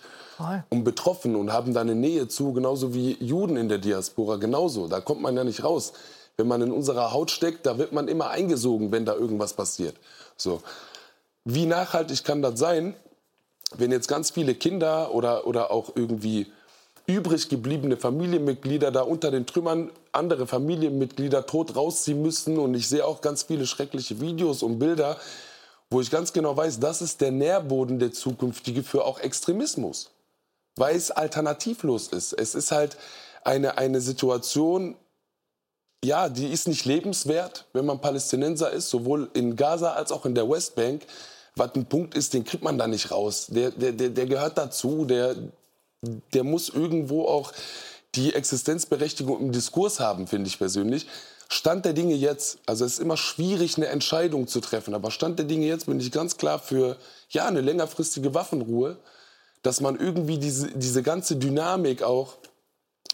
Speaker 3: und betroffen und haben da eine Nähe zu, genauso wie Juden in der Diaspora genauso. Da kommt man ja nicht raus. Wenn man in unserer Haut steckt, da wird man immer eingesogen, wenn da irgendwas passiert. So. Wie nachhaltig kann das sein, wenn jetzt ganz viele Kinder oder, oder auch irgendwie übrig gebliebene Familienmitglieder da unter den Trümmern andere Familienmitglieder tot rausziehen müssen. Und ich sehe auch ganz viele schreckliche Videos und Bilder, wo ich ganz genau weiß, das ist der Nährboden der zukünftige für auch Extremismus. Weil es alternativlos ist. Es ist halt eine, eine Situation, ja, die ist nicht lebenswert, wenn man Palästinenser ist, sowohl in Gaza als auch in der Westbank was ein Punkt ist, den kriegt man da nicht raus. Der, der, der, der gehört dazu, der, der muss irgendwo auch die Existenzberechtigung im Diskurs haben, finde ich persönlich. Stand der Dinge jetzt, also es ist immer schwierig, eine Entscheidung zu treffen, aber Stand der Dinge jetzt bin ich ganz klar für ja, eine längerfristige Waffenruhe, dass man irgendwie diese, diese ganze Dynamik auch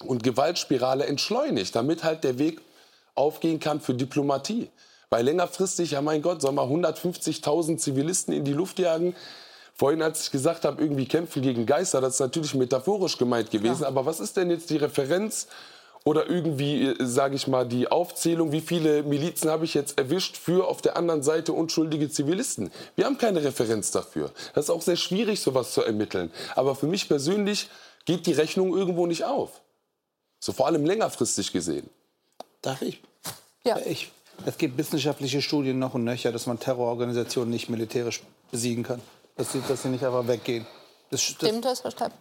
Speaker 3: und Gewaltspirale entschleunigt, damit halt der Weg aufgehen kann für Diplomatie. Weil längerfristig, ja mein Gott, soll man 150.000 Zivilisten in die Luft jagen? Vorhin, als ich gesagt habe, irgendwie kämpfen gegen Geister, das ist natürlich metaphorisch gemeint gewesen. Ja. Aber was ist denn jetzt die Referenz oder irgendwie, äh, sage ich mal, die Aufzählung, wie viele Milizen habe ich jetzt erwischt für auf der anderen Seite unschuldige Zivilisten? Wir haben keine Referenz dafür. Das ist auch sehr schwierig, sowas zu ermitteln. Aber für mich persönlich geht die Rechnung irgendwo nicht auf. So vor allem längerfristig gesehen.
Speaker 4: Darf ich? Ja. Ich es gibt wissenschaftliche Studien noch und nöcher, dass man Terrororganisationen nicht militärisch besiegen kann. Dass sie, dass sie nicht einfach weggehen.
Speaker 1: Das, Stimmt das, Herr Steppen?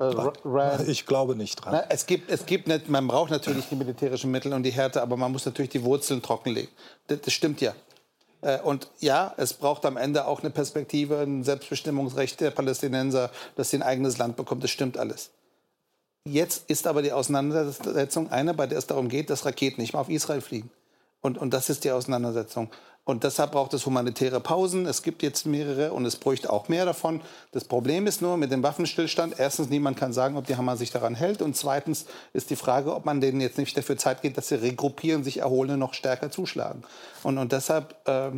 Speaker 7: Äh, ich glaube nicht dran.
Speaker 4: Na, es gibt, es gibt nicht, man braucht natürlich die militärischen Mittel und die Härte, aber man muss natürlich die Wurzeln trockenlegen. Das, das stimmt ja. Äh, und ja, es braucht am Ende auch eine Perspektive, ein Selbstbestimmungsrecht der Palästinenser, dass sie ein eigenes Land bekommt. Das stimmt alles. Jetzt ist aber die Auseinandersetzung eine, bei der es darum geht, dass Raketen nicht mehr auf Israel fliegen. Und, und das ist die Auseinandersetzung. Und deshalb braucht es humanitäre Pausen. Es gibt jetzt mehrere und es bräuchte auch mehr davon. Das Problem ist nur mit dem Waffenstillstand. Erstens, niemand kann sagen, ob die Hamas sich daran hält. Und zweitens ist die Frage, ob man denen jetzt nicht dafür Zeit gibt, dass sie regruppieren, sich erholen und noch stärker zuschlagen. Und, und deshalb äh,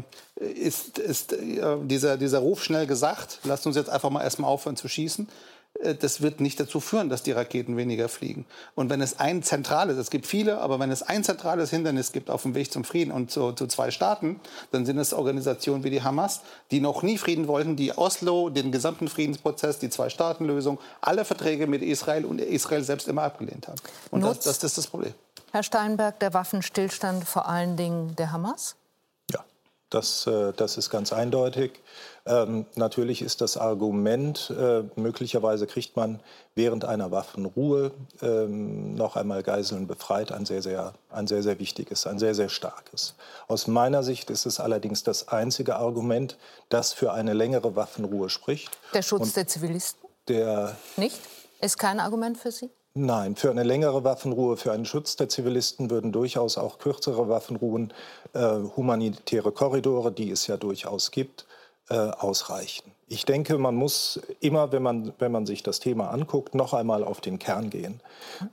Speaker 4: ist, ist äh, dieser, dieser Ruf schnell gesagt, lasst uns jetzt einfach mal erstmal aufhören zu schießen. Äh, das wird nicht dazu führen, dass die Raketen weniger fliegen. Und wenn es ein zentrales, es gibt viele, aber wenn es ein zentrales Hindernis gibt auf dem Weg zum Frieden und zu, zu zwei Staaten, dann sind es Organisationen wie die Hamas, die noch nie Frieden wollten, die Oslo, den gesamten Friedensprozess, die Zwei-Staaten-Lösung, alle Verträge mit Israel und Israel selbst immer abgelehnt haben. Und das, das, das ist das Problem.
Speaker 1: Herr Steinberg, der Waffenstillstand vor allen Dingen der Hamas?
Speaker 7: Ja, das, äh, das ist ganz eindeutig. Ähm, natürlich ist das Argument, äh, möglicherweise kriegt man während einer Waffenruhe ähm, noch einmal Geiseln befreit, ein sehr, sehr, ein sehr, sehr wichtiges, ein sehr, sehr starkes. Aus meiner Sicht ist es allerdings das einzige Argument, das für eine längere Waffenruhe spricht.
Speaker 1: Der Schutz Und der Zivilisten?
Speaker 7: Der
Speaker 1: Nicht? Ist kein Argument für Sie?
Speaker 7: Nein, für eine längere Waffenruhe, für einen Schutz der Zivilisten würden durchaus auch kürzere Waffenruhen, äh, humanitäre Korridore, die es ja durchaus gibt, ausreichen. Ich denke, man muss immer, wenn man, wenn man sich das Thema anguckt, noch einmal auf den Kern gehen.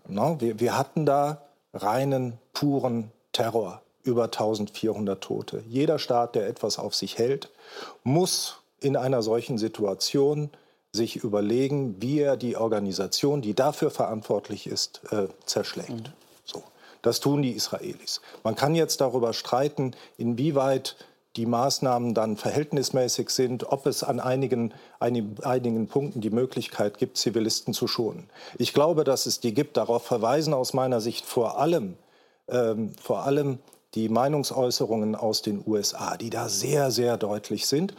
Speaker 7: Na, wir, wir hatten da reinen, puren Terror, über 1400 Tote. Jeder Staat, der etwas auf sich hält, muss in einer solchen Situation sich überlegen, wie er die Organisation, die dafür verantwortlich ist, äh, zerschlägt. Mhm. So. Das tun die Israelis. Man kann jetzt darüber streiten, inwieweit die Maßnahmen dann verhältnismäßig sind, ob es an einigen, einigen Punkten die Möglichkeit gibt, Zivilisten zu schonen. Ich glaube, dass es die gibt. Darauf verweisen aus meiner Sicht vor allem, ähm, vor allem die Meinungsäußerungen aus den USA, die da sehr, sehr deutlich sind.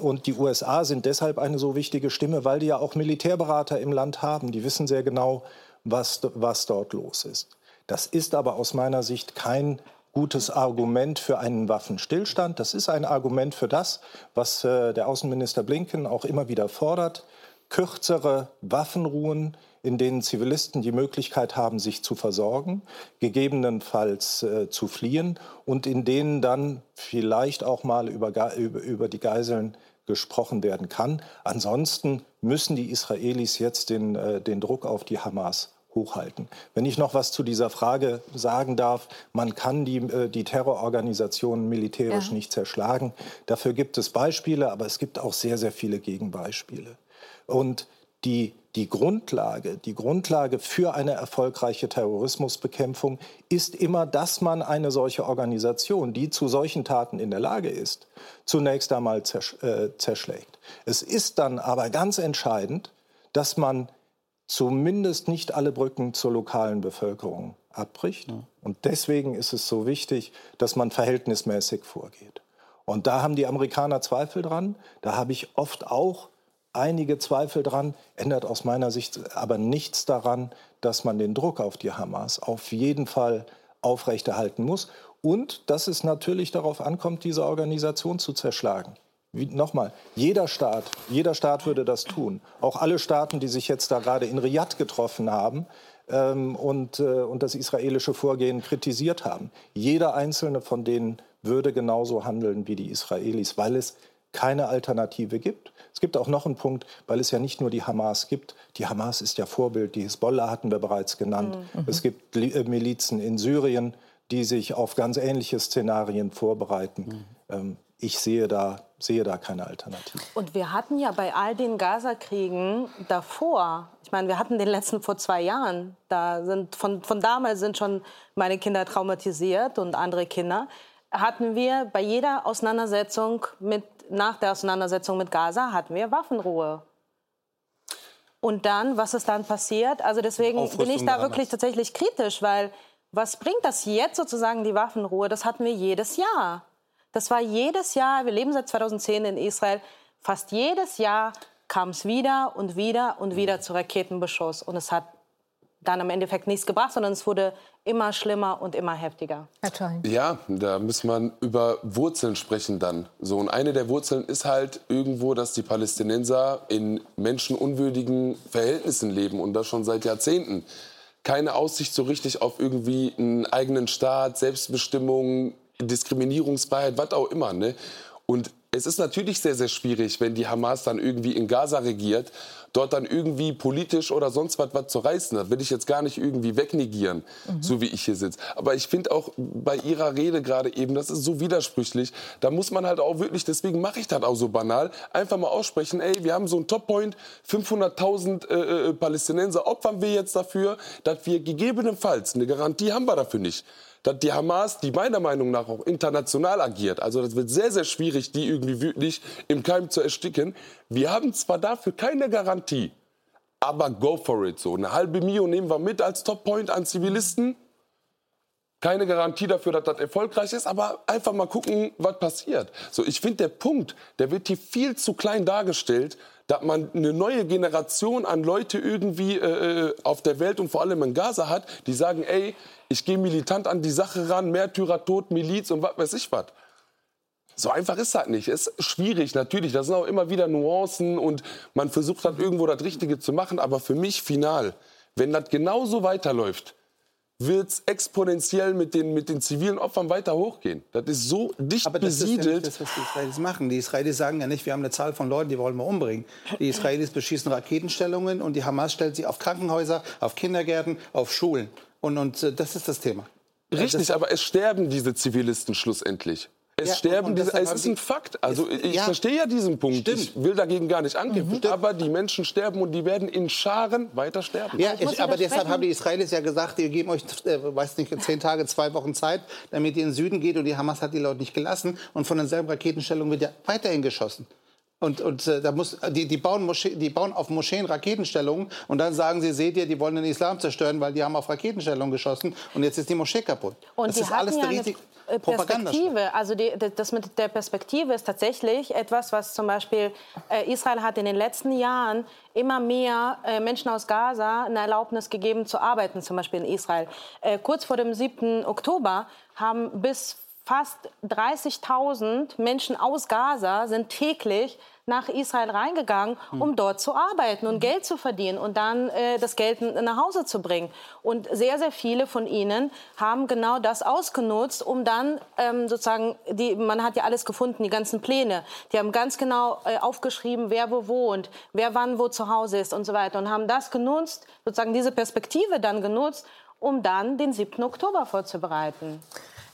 Speaker 7: Und die USA sind deshalb eine so wichtige Stimme, weil die ja auch Militärberater im Land haben. Die wissen sehr genau, was, was dort los ist. Das ist aber aus meiner Sicht kein gutes Argument für einen Waffenstillstand. Das ist ein Argument für das, was äh, der Außenminister Blinken auch immer wieder fordert. Kürzere Waffenruhen in denen Zivilisten die Möglichkeit haben, sich zu versorgen, gegebenenfalls äh, zu fliehen und in denen dann vielleicht auch mal über, über, über die Geiseln gesprochen werden kann. Ansonsten müssen die Israelis jetzt den, äh, den Druck auf die Hamas hochhalten. Wenn ich noch was zu dieser Frage sagen darf, man kann die, äh, die Terrororganisationen militärisch ja. nicht zerschlagen. Dafür gibt es Beispiele, aber es gibt auch sehr, sehr viele Gegenbeispiele. Und die, die Grundlage, die Grundlage für eine erfolgreiche Terrorismusbekämpfung ist immer, dass man eine solche Organisation, die zu solchen Taten in der Lage ist, zunächst einmal zersch äh, zerschlägt. Es ist dann aber ganz entscheidend, dass man zumindest nicht alle Brücken zur lokalen Bevölkerung abbricht. Ja. Und deswegen ist es so wichtig, dass man verhältnismäßig vorgeht. Und da haben die Amerikaner Zweifel dran. Da habe ich oft auch einige Zweifel dran, ändert aus meiner Sicht aber nichts daran, dass man den Druck auf die Hamas auf jeden Fall aufrechterhalten muss und dass es natürlich darauf ankommt, diese Organisation zu zerschlagen. Nochmal, jeder Staat, jeder Staat würde das tun. Auch alle Staaten, die sich jetzt da gerade in Riyadh getroffen haben ähm, und, äh, und das israelische Vorgehen kritisiert haben. Jeder einzelne von denen würde genauso handeln wie die Israelis, weil es keine Alternative gibt. Es gibt auch noch einen Punkt, weil es ja nicht nur die Hamas gibt. Die Hamas ist ja Vorbild, die Hisbollah hatten wir bereits genannt. Mhm. Es gibt äh, Milizen in Syrien, die sich auf ganz ähnliche Szenarien vorbereiten. Mhm. Ähm, ich sehe da, sehe da keine Alternative.
Speaker 2: Und wir hatten ja bei all den Gaza-Kriegen davor, ich meine, wir hatten den letzten vor zwei Jahren, da sind von, von damals sind schon meine Kinder traumatisiert und andere Kinder, hatten wir bei jeder Auseinandersetzung mit, nach der Auseinandersetzung mit Gaza, hatten wir Waffenruhe. Und dann, was ist dann passiert? Also deswegen bin ich da wirklich tatsächlich kritisch, weil was bringt das jetzt sozusagen, die Waffenruhe? Das hatten wir jedes Jahr. Das war jedes Jahr, wir leben seit 2010 in Israel, fast jedes Jahr kam es wieder und wieder und wieder zu Raketenbeschuss. Und es hat dann im Endeffekt nichts gebracht, sondern es wurde immer schlimmer und immer heftiger.
Speaker 3: Ja, da muss man über Wurzeln sprechen dann. So, und eine der Wurzeln ist halt irgendwo, dass die Palästinenser in menschenunwürdigen Verhältnissen leben und das schon seit Jahrzehnten. Keine Aussicht so richtig auf irgendwie einen eigenen Staat, Selbstbestimmung, Diskriminierungsfreiheit, was auch immer. Ne? Und es ist natürlich sehr, sehr schwierig, wenn die Hamas dann irgendwie in Gaza regiert, dort dann irgendwie politisch oder sonst was, was zu reißen. Das will ich jetzt gar nicht irgendwie wegnegieren, mhm. so wie ich hier sitze. Aber ich finde auch bei Ihrer Rede gerade eben, das ist so widersprüchlich. Da muss man halt auch wirklich, deswegen mache ich das auch so banal, einfach mal aussprechen, ey, wir haben so einen Toppoint, 500.000 äh, äh, Palästinenser opfern wir jetzt dafür, dass wir gegebenenfalls, eine Garantie haben wir dafür nicht, dass die Hamas, die meiner Meinung nach auch international agiert, also das wird sehr, sehr schwierig, die irgendwie wirklich im Keim zu ersticken. Wir haben zwar dafür keine Garantie, aber go for it so. Eine halbe Mio nehmen wir mit als Toppoint an Zivilisten. Keine Garantie dafür, dass das erfolgreich ist, aber einfach mal gucken, was passiert. So, ich finde, der Punkt, der wird hier viel zu klein dargestellt, dass man eine neue Generation an Leute irgendwie äh, äh, auf der Welt und vor allem in Gaza hat, die sagen, ey, ich gehe militant an die Sache ran, Märtyrer, Tod, Miliz und was weiß ich was. So einfach ist das nicht. Es ist schwierig, natürlich. Da sind auch immer wieder Nuancen und man versucht halt irgendwo das Richtige zu machen. Aber für mich final, wenn das genauso weiterläuft, wird es exponentiell mit den, mit den zivilen Opfern weiter hochgehen. Das ist so dicht Aber das besiedelt.
Speaker 4: Ist ja nicht das, was die Israelis machen. Die Israelis sagen ja nicht, wir haben eine Zahl von Leuten, die wollen wir umbringen. Die Israelis beschießen Raketenstellungen und die Hamas stellt sie auf Krankenhäuser, auf Kindergärten, auf Schulen. Und, und äh, das ist das Thema.
Speaker 3: Richtig, aber es sterben diese Zivilisten schlussendlich. Es ja, sterben diese, es ist ein Fakt. Also ich ja, verstehe ja diesen Punkt. Stimmt. Ich will dagegen gar nicht angeben. Mhm. Aber die Menschen sterben und die werden in Scharen weiter sterben.
Speaker 4: Ja, ich, aber deshalb haben die Israelis ja gesagt, wir geben euch, äh, weiß nicht, zehn Tage, zwei Wochen Zeit, damit ihr in den Süden geht. Und die Hamas hat die Leute nicht gelassen. Und von denselben Raketenstellungen wird ja weiterhin geschossen. Und, und äh, da muss, die, die, bauen Moschee, die bauen auf Moscheen Raketenstellungen und dann sagen sie, seht ihr, die wollen den Islam zerstören, weil die haben auf Raketenstellungen geschossen und jetzt ist die Moschee kaputt.
Speaker 2: Und das die ist alles ja richtig Perspektive. Also die, das mit der Perspektive ist tatsächlich etwas, was zum Beispiel äh, Israel hat in den letzten Jahren immer mehr äh, Menschen aus Gaza eine Erlaubnis gegeben zu arbeiten, zum Beispiel in Israel. Äh, kurz vor dem 7. Oktober haben bis fast 30.000 Menschen aus Gaza sind täglich nach Israel reingegangen, hm. um dort zu arbeiten und Geld zu verdienen und dann äh, das Geld nach Hause zu bringen. Und sehr, sehr viele von ihnen haben genau das ausgenutzt, um dann ähm, sozusagen, die, man hat ja alles gefunden, die ganzen Pläne. Die haben ganz genau äh, aufgeschrieben, wer wo wohnt, wer wann wo zu Hause ist und so weiter und haben das genutzt, sozusagen diese Perspektive dann genutzt, um dann den 7. Oktober vorzubereiten.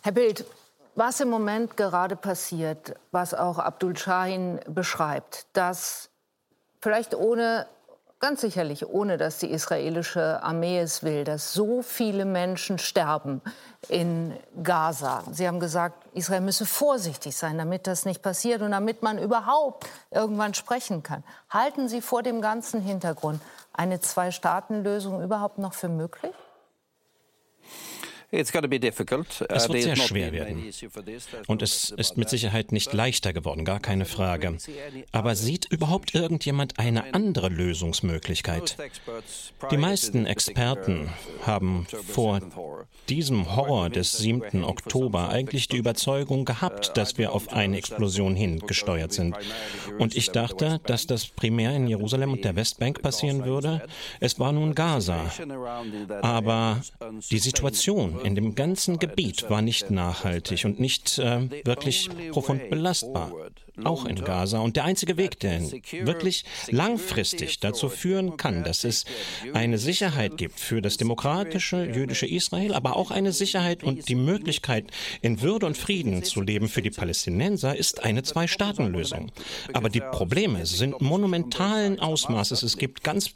Speaker 1: Herr Bild, was im Moment gerade passiert, was auch Abdul Shahin beschreibt, dass vielleicht ohne, ganz sicherlich ohne, dass die israelische Armee es will, dass so viele Menschen sterben in Gaza. Sie haben gesagt, Israel müsse vorsichtig sein, damit das nicht passiert und damit man überhaupt irgendwann sprechen kann. Halten Sie vor dem ganzen Hintergrund eine Zwei-Staaten-Lösung überhaupt noch für möglich?
Speaker 6: Es wird sehr schwer werden. Und es ist mit Sicherheit nicht leichter geworden, gar keine Frage. Aber sieht überhaupt irgendjemand eine andere Lösungsmöglichkeit? Die meisten Experten haben vor diesem Horror des 7. Oktober eigentlich die Überzeugung gehabt, dass wir auf eine Explosion hingesteuert sind. Und ich dachte, dass das primär in Jerusalem und der Westbank passieren würde. Es war nun Gaza. Aber die Situation in dem ganzen Gebiet war nicht nachhaltig und nicht äh, wirklich profund belastbar auch in Gaza. Und der einzige Weg, der wirklich langfristig dazu führen kann, dass es eine Sicherheit gibt für das demokratische jüdische Israel, aber auch eine Sicherheit und die Möglichkeit, in Würde und Frieden zu leben für die Palästinenser, ist eine Zwei-Staaten-Lösung. Aber die Probleme sind monumentalen Ausmaßes. Es gibt ganz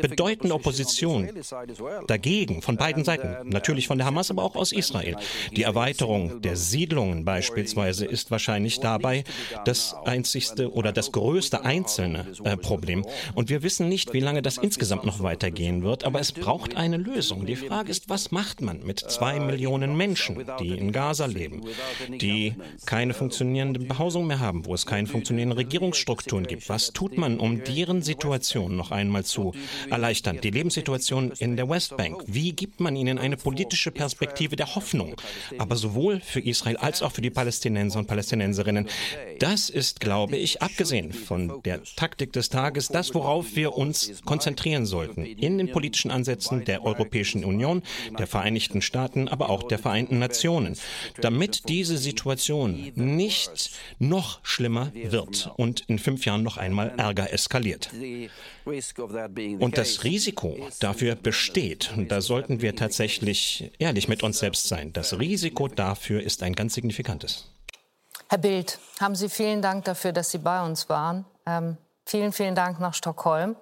Speaker 6: bedeutende Opposition dagegen, von beiden Seiten. Natürlich von der Hamas, aber auch aus Israel. Die Erweiterung der Siedlungen beispielsweise ist wahrscheinlich dabei, dass das einzigste oder das größte einzelne äh, Problem. Und wir wissen nicht, wie lange das insgesamt noch weitergehen wird, aber es braucht eine Lösung. Die Frage ist, was macht man mit zwei Millionen Menschen, die in Gaza leben, die keine funktionierende Behausung mehr haben, wo es keine funktionierenden Regierungsstrukturen gibt? Was tut man, um deren Situation noch einmal zu erleichtern? Die Lebenssituation in der Westbank. Wie gibt man ihnen eine politische Perspektive der Hoffnung? Aber sowohl für Israel als auch für die Palästinenser und Palästinenserinnen. Das das ist, glaube ich, abgesehen von der Taktik des Tages, das, worauf wir uns konzentrieren sollten. In den politischen Ansätzen der Europäischen Union, der Vereinigten Staaten, aber auch der Vereinten Nationen, damit diese Situation nicht noch schlimmer wird und in fünf Jahren noch einmal Ärger eskaliert. Und das Risiko dafür besteht, und da sollten wir tatsächlich ehrlich mit uns selbst sein, das Risiko dafür ist ein ganz signifikantes.
Speaker 1: Herr Bild, haben Sie vielen Dank dafür, dass Sie bei uns waren. Ähm, vielen, vielen Dank nach Stockholm.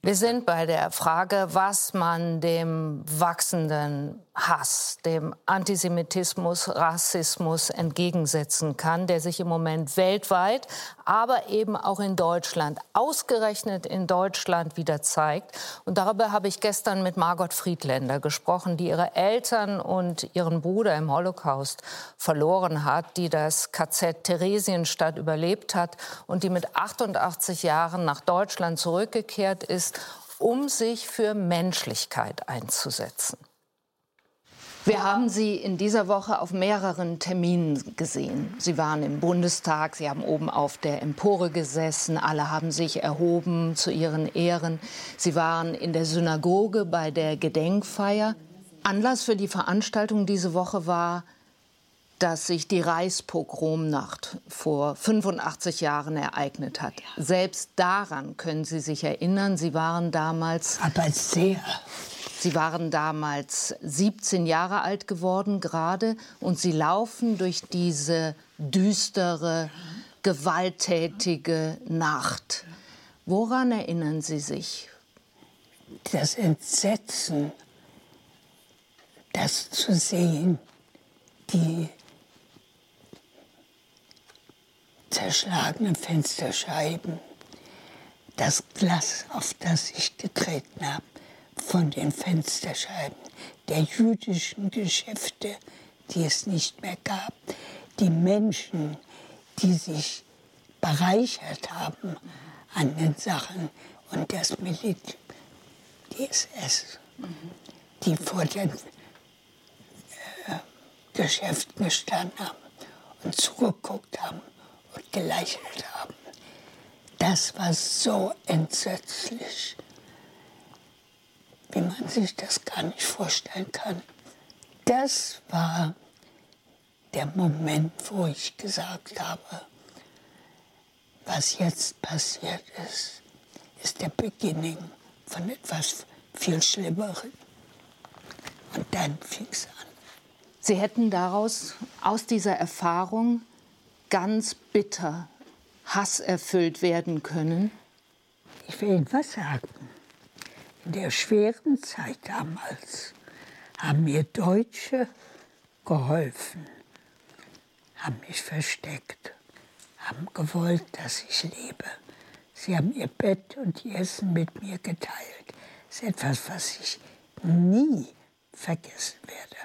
Speaker 1: Wir sind bei der Frage, was man dem wachsenden Hass, dem Antisemitismus, Rassismus entgegensetzen kann, der sich im Moment weltweit, aber eben auch in Deutschland, ausgerechnet in Deutschland wieder zeigt. Und darüber habe ich gestern mit Margot Friedländer gesprochen, die ihre Eltern und ihren Bruder im Holocaust verloren hat, die das KZ Theresienstadt überlebt hat und die mit 88 Jahren nach Deutschland zurückgekehrt ist, um sich für Menschlichkeit einzusetzen. Wir haben Sie in dieser Woche auf mehreren Terminen gesehen. Sie waren im Bundestag, Sie haben oben auf der Empore gesessen, alle haben sich erhoben zu Ihren Ehren. Sie waren in der Synagoge bei der Gedenkfeier. Anlass für die Veranstaltung diese Woche war, dass sich die Reichspogromnacht vor 85 Jahren ereignet hat. Selbst daran können Sie sich erinnern. Sie waren damals.
Speaker 8: Aber sehr.
Speaker 1: Sie waren damals 17 Jahre alt geworden gerade und Sie laufen durch diese düstere, gewalttätige Nacht. Woran erinnern Sie sich?
Speaker 8: Das Entsetzen, das zu sehen, die zerschlagenen Fensterscheiben, das Glas, auf das ich getreten habe, von den Fensterscheiben der jüdischen Geschäfte, die es nicht mehr gab, die Menschen, die sich bereichert haben an den Sachen und das Militär, die SS, die vor den äh, Geschäften gestanden haben und zugeguckt haben und gelächelt haben. Das war so entsetzlich, wie man sich das gar nicht vorstellen kann. Das war der Moment, wo ich gesagt habe, was jetzt passiert ist, ist der Beginning von etwas viel Schlimmerem. Und dann fing es an.
Speaker 1: Sie hätten daraus, aus dieser Erfahrung, ganz bitter hasserfüllt werden können?
Speaker 8: Ich will Ihnen was sagen. In der schweren Zeit damals haben mir Deutsche geholfen, haben mich versteckt, haben gewollt, dass ich lebe. Sie haben ihr Bett und ihr Essen mit mir geteilt. Das ist etwas, was ich nie vergessen werde.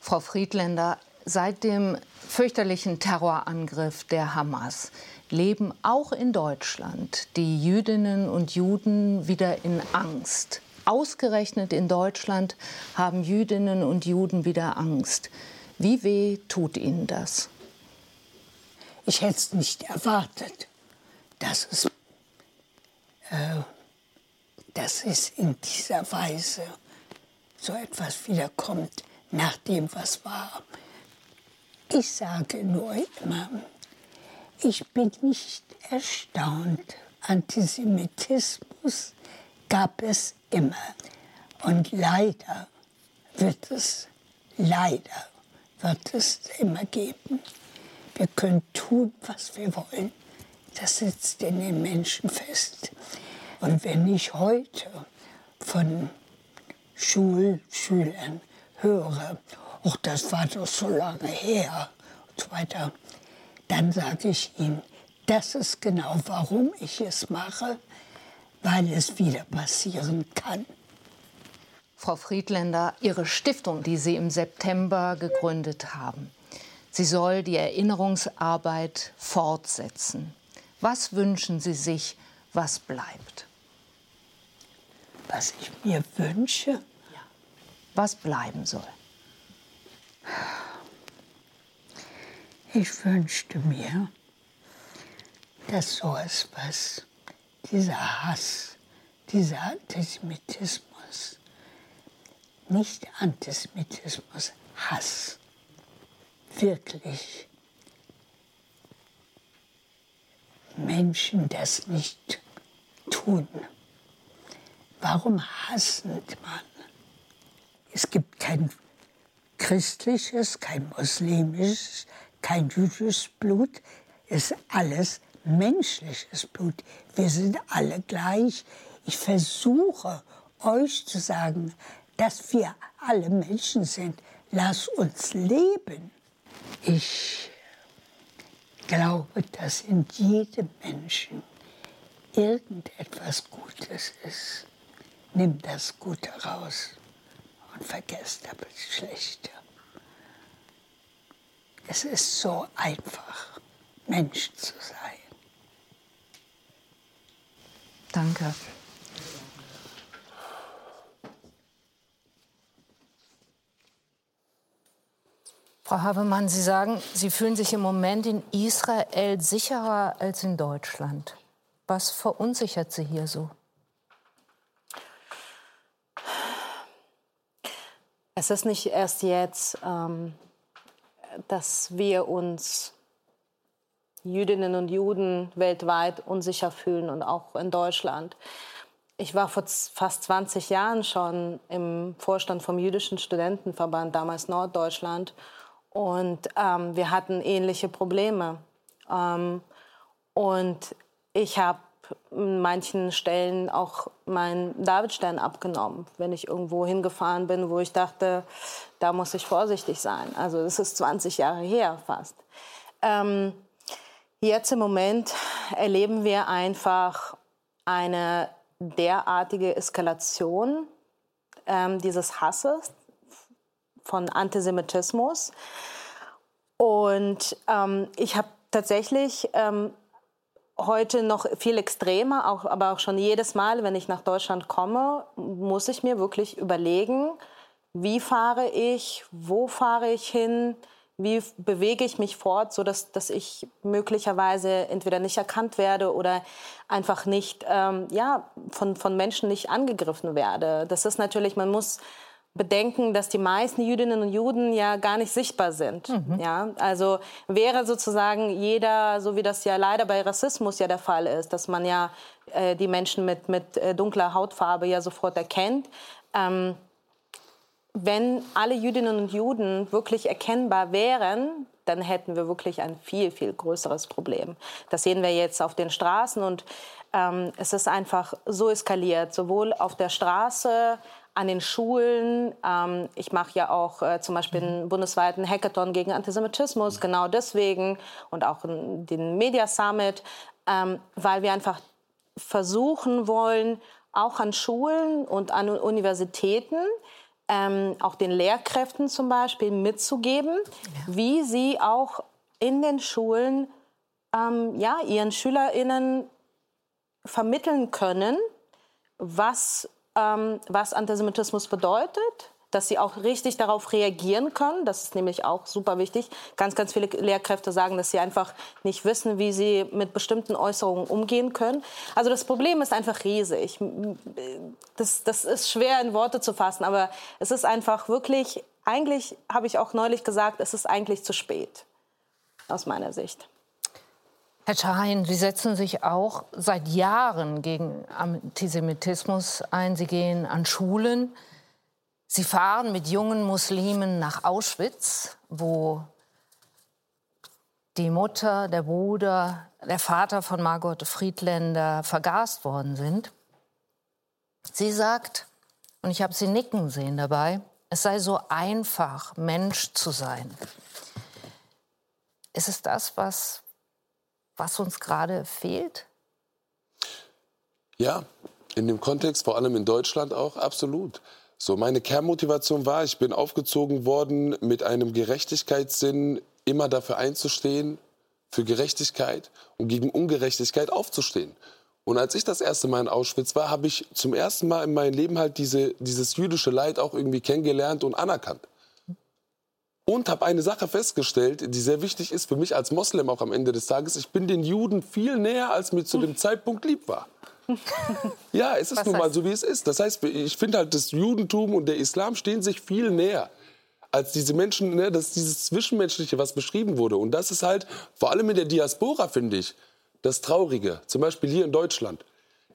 Speaker 1: Frau Friedländer, seit dem fürchterlichen Terrorangriff der Hamas leben auch in Deutschland die Jüdinnen und Juden wieder in Angst. Ausgerechnet in Deutschland haben Jüdinnen und Juden wieder Angst. Wie weh tut Ihnen das?
Speaker 8: Ich hätte es nicht erwartet, dass es, äh, dass es in dieser Weise so etwas wiederkommt nach dem, was war. Ich sage nur immer, ich bin nicht erstaunt. Antisemitismus gab es immer. Und leider wird es, leider wird es immer geben. Wir können tun, was wir wollen. Das sitzt in den Menschen fest. Und wenn ich heute von Schulschülern höre, ach, das war doch so lange her und so weiter, dann sage ich ihnen, das ist genau, warum ich es mache, weil es wieder passieren kann.
Speaker 1: Frau Friedländer, Ihre Stiftung, die Sie im September gegründet haben, sie soll die Erinnerungsarbeit fortsetzen. Was wünschen Sie sich, was bleibt?
Speaker 8: Was ich mir wünsche?
Speaker 1: Ja. Was bleiben soll?
Speaker 8: Ich wünschte mir, dass so etwas, dieser Hass, dieser Antisemitismus, nicht Antisemitismus, Hass, wirklich Menschen das nicht tun. Warum hassen man? Es gibt kein christliches, kein muslimisches, kein jüdisches Blut, ist alles menschliches Blut. Wir sind alle gleich. Ich versuche euch zu sagen, dass wir alle Menschen sind. Lass uns leben. Ich glaube, dass in jedem Menschen irgendetwas Gutes ist. Nimm das Gute raus und vergesst aber das Schlechte. Es ist so einfach, Mensch zu sein.
Speaker 1: Danke. Frau Habemann, Sie sagen, Sie fühlen sich im Moment in Israel sicherer als in Deutschland. Was verunsichert Sie hier so?
Speaker 2: Es ist nicht erst jetzt, ähm, dass wir uns Jüdinnen und Juden weltweit unsicher fühlen und auch in Deutschland. Ich war vor fast 20 Jahren schon im Vorstand vom Jüdischen Studentenverband, damals Norddeutschland. Und ähm, wir hatten ähnliche Probleme. Ähm, und ich habe in manchen Stellen auch meinen Davidstern abgenommen, wenn ich irgendwo hingefahren bin, wo ich dachte, da muss ich vorsichtig sein. Also das ist 20 Jahre her fast. Ähm, jetzt im Moment erleben wir einfach eine derartige Eskalation ähm, dieses Hasses von Antisemitismus. Und ähm, ich habe tatsächlich ähm, heute noch viel extremer, auch, aber auch schon jedes Mal, wenn ich nach Deutschland komme, muss ich mir wirklich überlegen, wie fahre ich, wo fahre ich hin, wie bewege ich mich fort, so dass, dass ich möglicherweise entweder nicht erkannt werde oder einfach nicht, ähm, ja, von, von Menschen nicht angegriffen werde. Das ist natürlich, man muss bedenken, dass die meisten Jüdinnen und Juden ja gar nicht sichtbar sind. Mhm. Ja, also wäre sozusagen jeder, so wie das ja leider bei Rassismus ja der Fall ist, dass man ja äh, die Menschen mit, mit äh, dunkler Hautfarbe ja sofort erkennt. Ähm, wenn alle Jüdinnen und Juden wirklich erkennbar wären, dann hätten wir wirklich ein viel, viel größeres Problem. Das sehen wir jetzt auf den Straßen und ähm, es ist einfach so eskaliert, sowohl auf der Straße, an den Schulen. Ähm, ich mache ja auch äh, zum Beispiel einen bundesweiten Hackathon gegen Antisemitismus, genau deswegen und auch den Media Summit, ähm, weil wir einfach versuchen wollen, auch an Schulen und an Universitäten, ähm, auch den Lehrkräften zum Beispiel mitzugeben, ja. wie sie auch in den Schulen ähm, ja, ihren SchülerInnen vermitteln können, was ähm, was Antisemitismus bedeutet, dass sie auch richtig darauf reagieren können. Das ist nämlich auch super wichtig. Ganz, ganz viele Lehrkräfte sagen, dass sie einfach nicht wissen, wie sie mit bestimmten Äußerungen umgehen können. Also das Problem ist einfach riesig. Das, das ist schwer in Worte zu fassen, aber es ist einfach wirklich, eigentlich habe ich auch neulich gesagt, es ist eigentlich zu spät, aus meiner Sicht.
Speaker 1: Herr Schahin, Sie setzen sich auch seit Jahren gegen Antisemitismus ein. Sie gehen an Schulen. Sie fahren mit jungen Muslimen nach Auschwitz, wo die Mutter, der Bruder, der Vater von Margot Friedländer vergast worden sind. Sie sagt, und ich habe sie nicken sehen dabei, es sei so einfach, Mensch zu sein. Ist es das, was was uns gerade fehlt?
Speaker 3: Ja, in dem Kontext, vor allem in Deutschland auch, absolut. So, meine Kernmotivation war, ich bin aufgezogen worden mit einem Gerechtigkeitssinn, immer dafür einzustehen, für Gerechtigkeit und gegen Ungerechtigkeit aufzustehen. Und als ich das erste Mal in Auschwitz war, habe ich zum ersten Mal in meinem Leben halt diese, dieses jüdische Leid auch irgendwie kennengelernt und anerkannt. Und habe eine Sache festgestellt, die sehr wichtig ist für mich als Moslem auch am Ende des Tages. Ich bin den Juden viel näher, als mir zu dem Zeitpunkt lieb war. Ja, es ist Was nun mal so, wie es ist. Das heißt, ich finde halt, das Judentum und der Islam stehen sich viel näher als diese Menschen, ne, das ist dieses Zwischenmenschliche, was beschrieben wurde. Und das ist halt, vor allem in der Diaspora, finde ich, das Traurige. Zum Beispiel hier in Deutschland.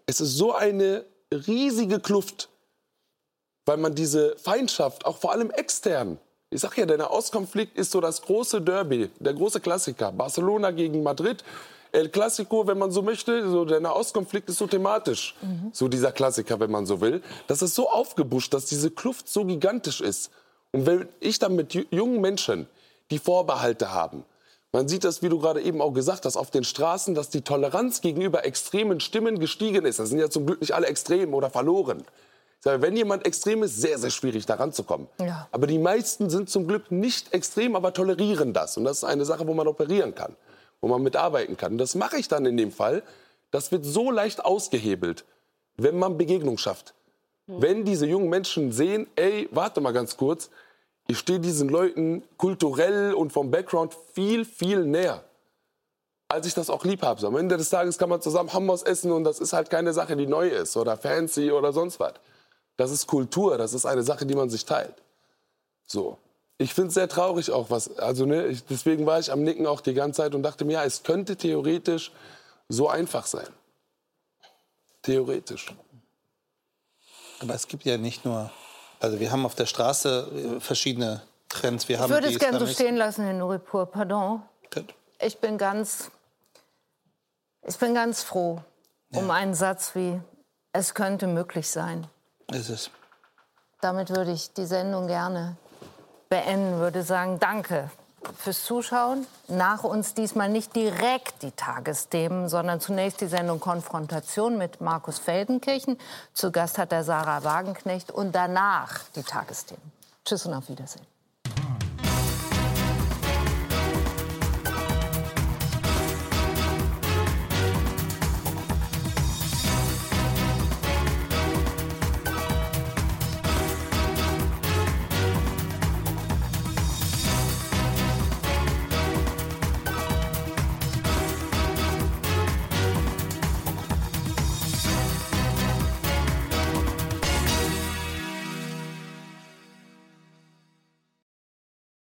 Speaker 3: Es ist so eine riesige Kluft, weil man diese Feindschaft, auch vor allem extern, ich sag ja, der Nahostkonflikt ist so das große Derby, der große Klassiker. Barcelona gegen Madrid. El Clasico, wenn man so möchte, so der Nahostkonflikt ist so thematisch, mhm. so dieser Klassiker, wenn man so will. Das ist so aufgebuscht, dass diese Kluft so gigantisch ist. Und wenn ich dann mit jungen Menschen, die Vorbehalte haben, man sieht das, wie du gerade eben auch gesagt hast, auf den Straßen, dass die Toleranz gegenüber extremen Stimmen gestiegen ist. Das sind ja zum Glück nicht alle extrem oder verloren. Sage, wenn jemand extrem ist, sehr, sehr schwierig, da ranzukommen. Ja. Aber die meisten sind zum Glück nicht extrem, aber tolerieren das. Und das ist eine Sache, wo man operieren kann, wo man mitarbeiten kann. Und das mache ich dann in dem Fall. Das wird so leicht ausgehebelt, wenn man Begegnung schafft. Mhm. Wenn diese jungen Menschen sehen, ey, warte mal ganz kurz, ich stehe diesen Leuten kulturell und vom Background viel, viel näher als ich das auch lieb habe. Am Ende des Tages kann man zusammen Hammers essen und das ist halt keine Sache, die neu ist oder fancy oder sonst was. Das ist Kultur, das ist eine Sache, die man sich teilt. So. Ich finde es sehr traurig auch, was, also ne, ich, deswegen war ich am Nicken auch die ganze Zeit und dachte mir, ja, es könnte theoretisch so einfach sein. Theoretisch.
Speaker 4: Aber es gibt ja nicht nur, also wir haben auf der Straße äh, verschiedene Trends. Wir
Speaker 1: ich würde es gerne so stehen lassen, Herr Nuripur, pardon. Ich bin ganz, ich bin ganz froh ja. um einen Satz wie, es könnte möglich sein.
Speaker 4: Ist es.
Speaker 1: Damit würde ich die Sendung gerne beenden, würde sagen, danke fürs Zuschauen. Nach uns diesmal nicht direkt die Tagesthemen, sondern zunächst die Sendung Konfrontation mit Markus Feldenkirchen. Zu Gast hat der Sarah Wagenknecht und danach die Tagesthemen. Tschüss und auf Wiedersehen.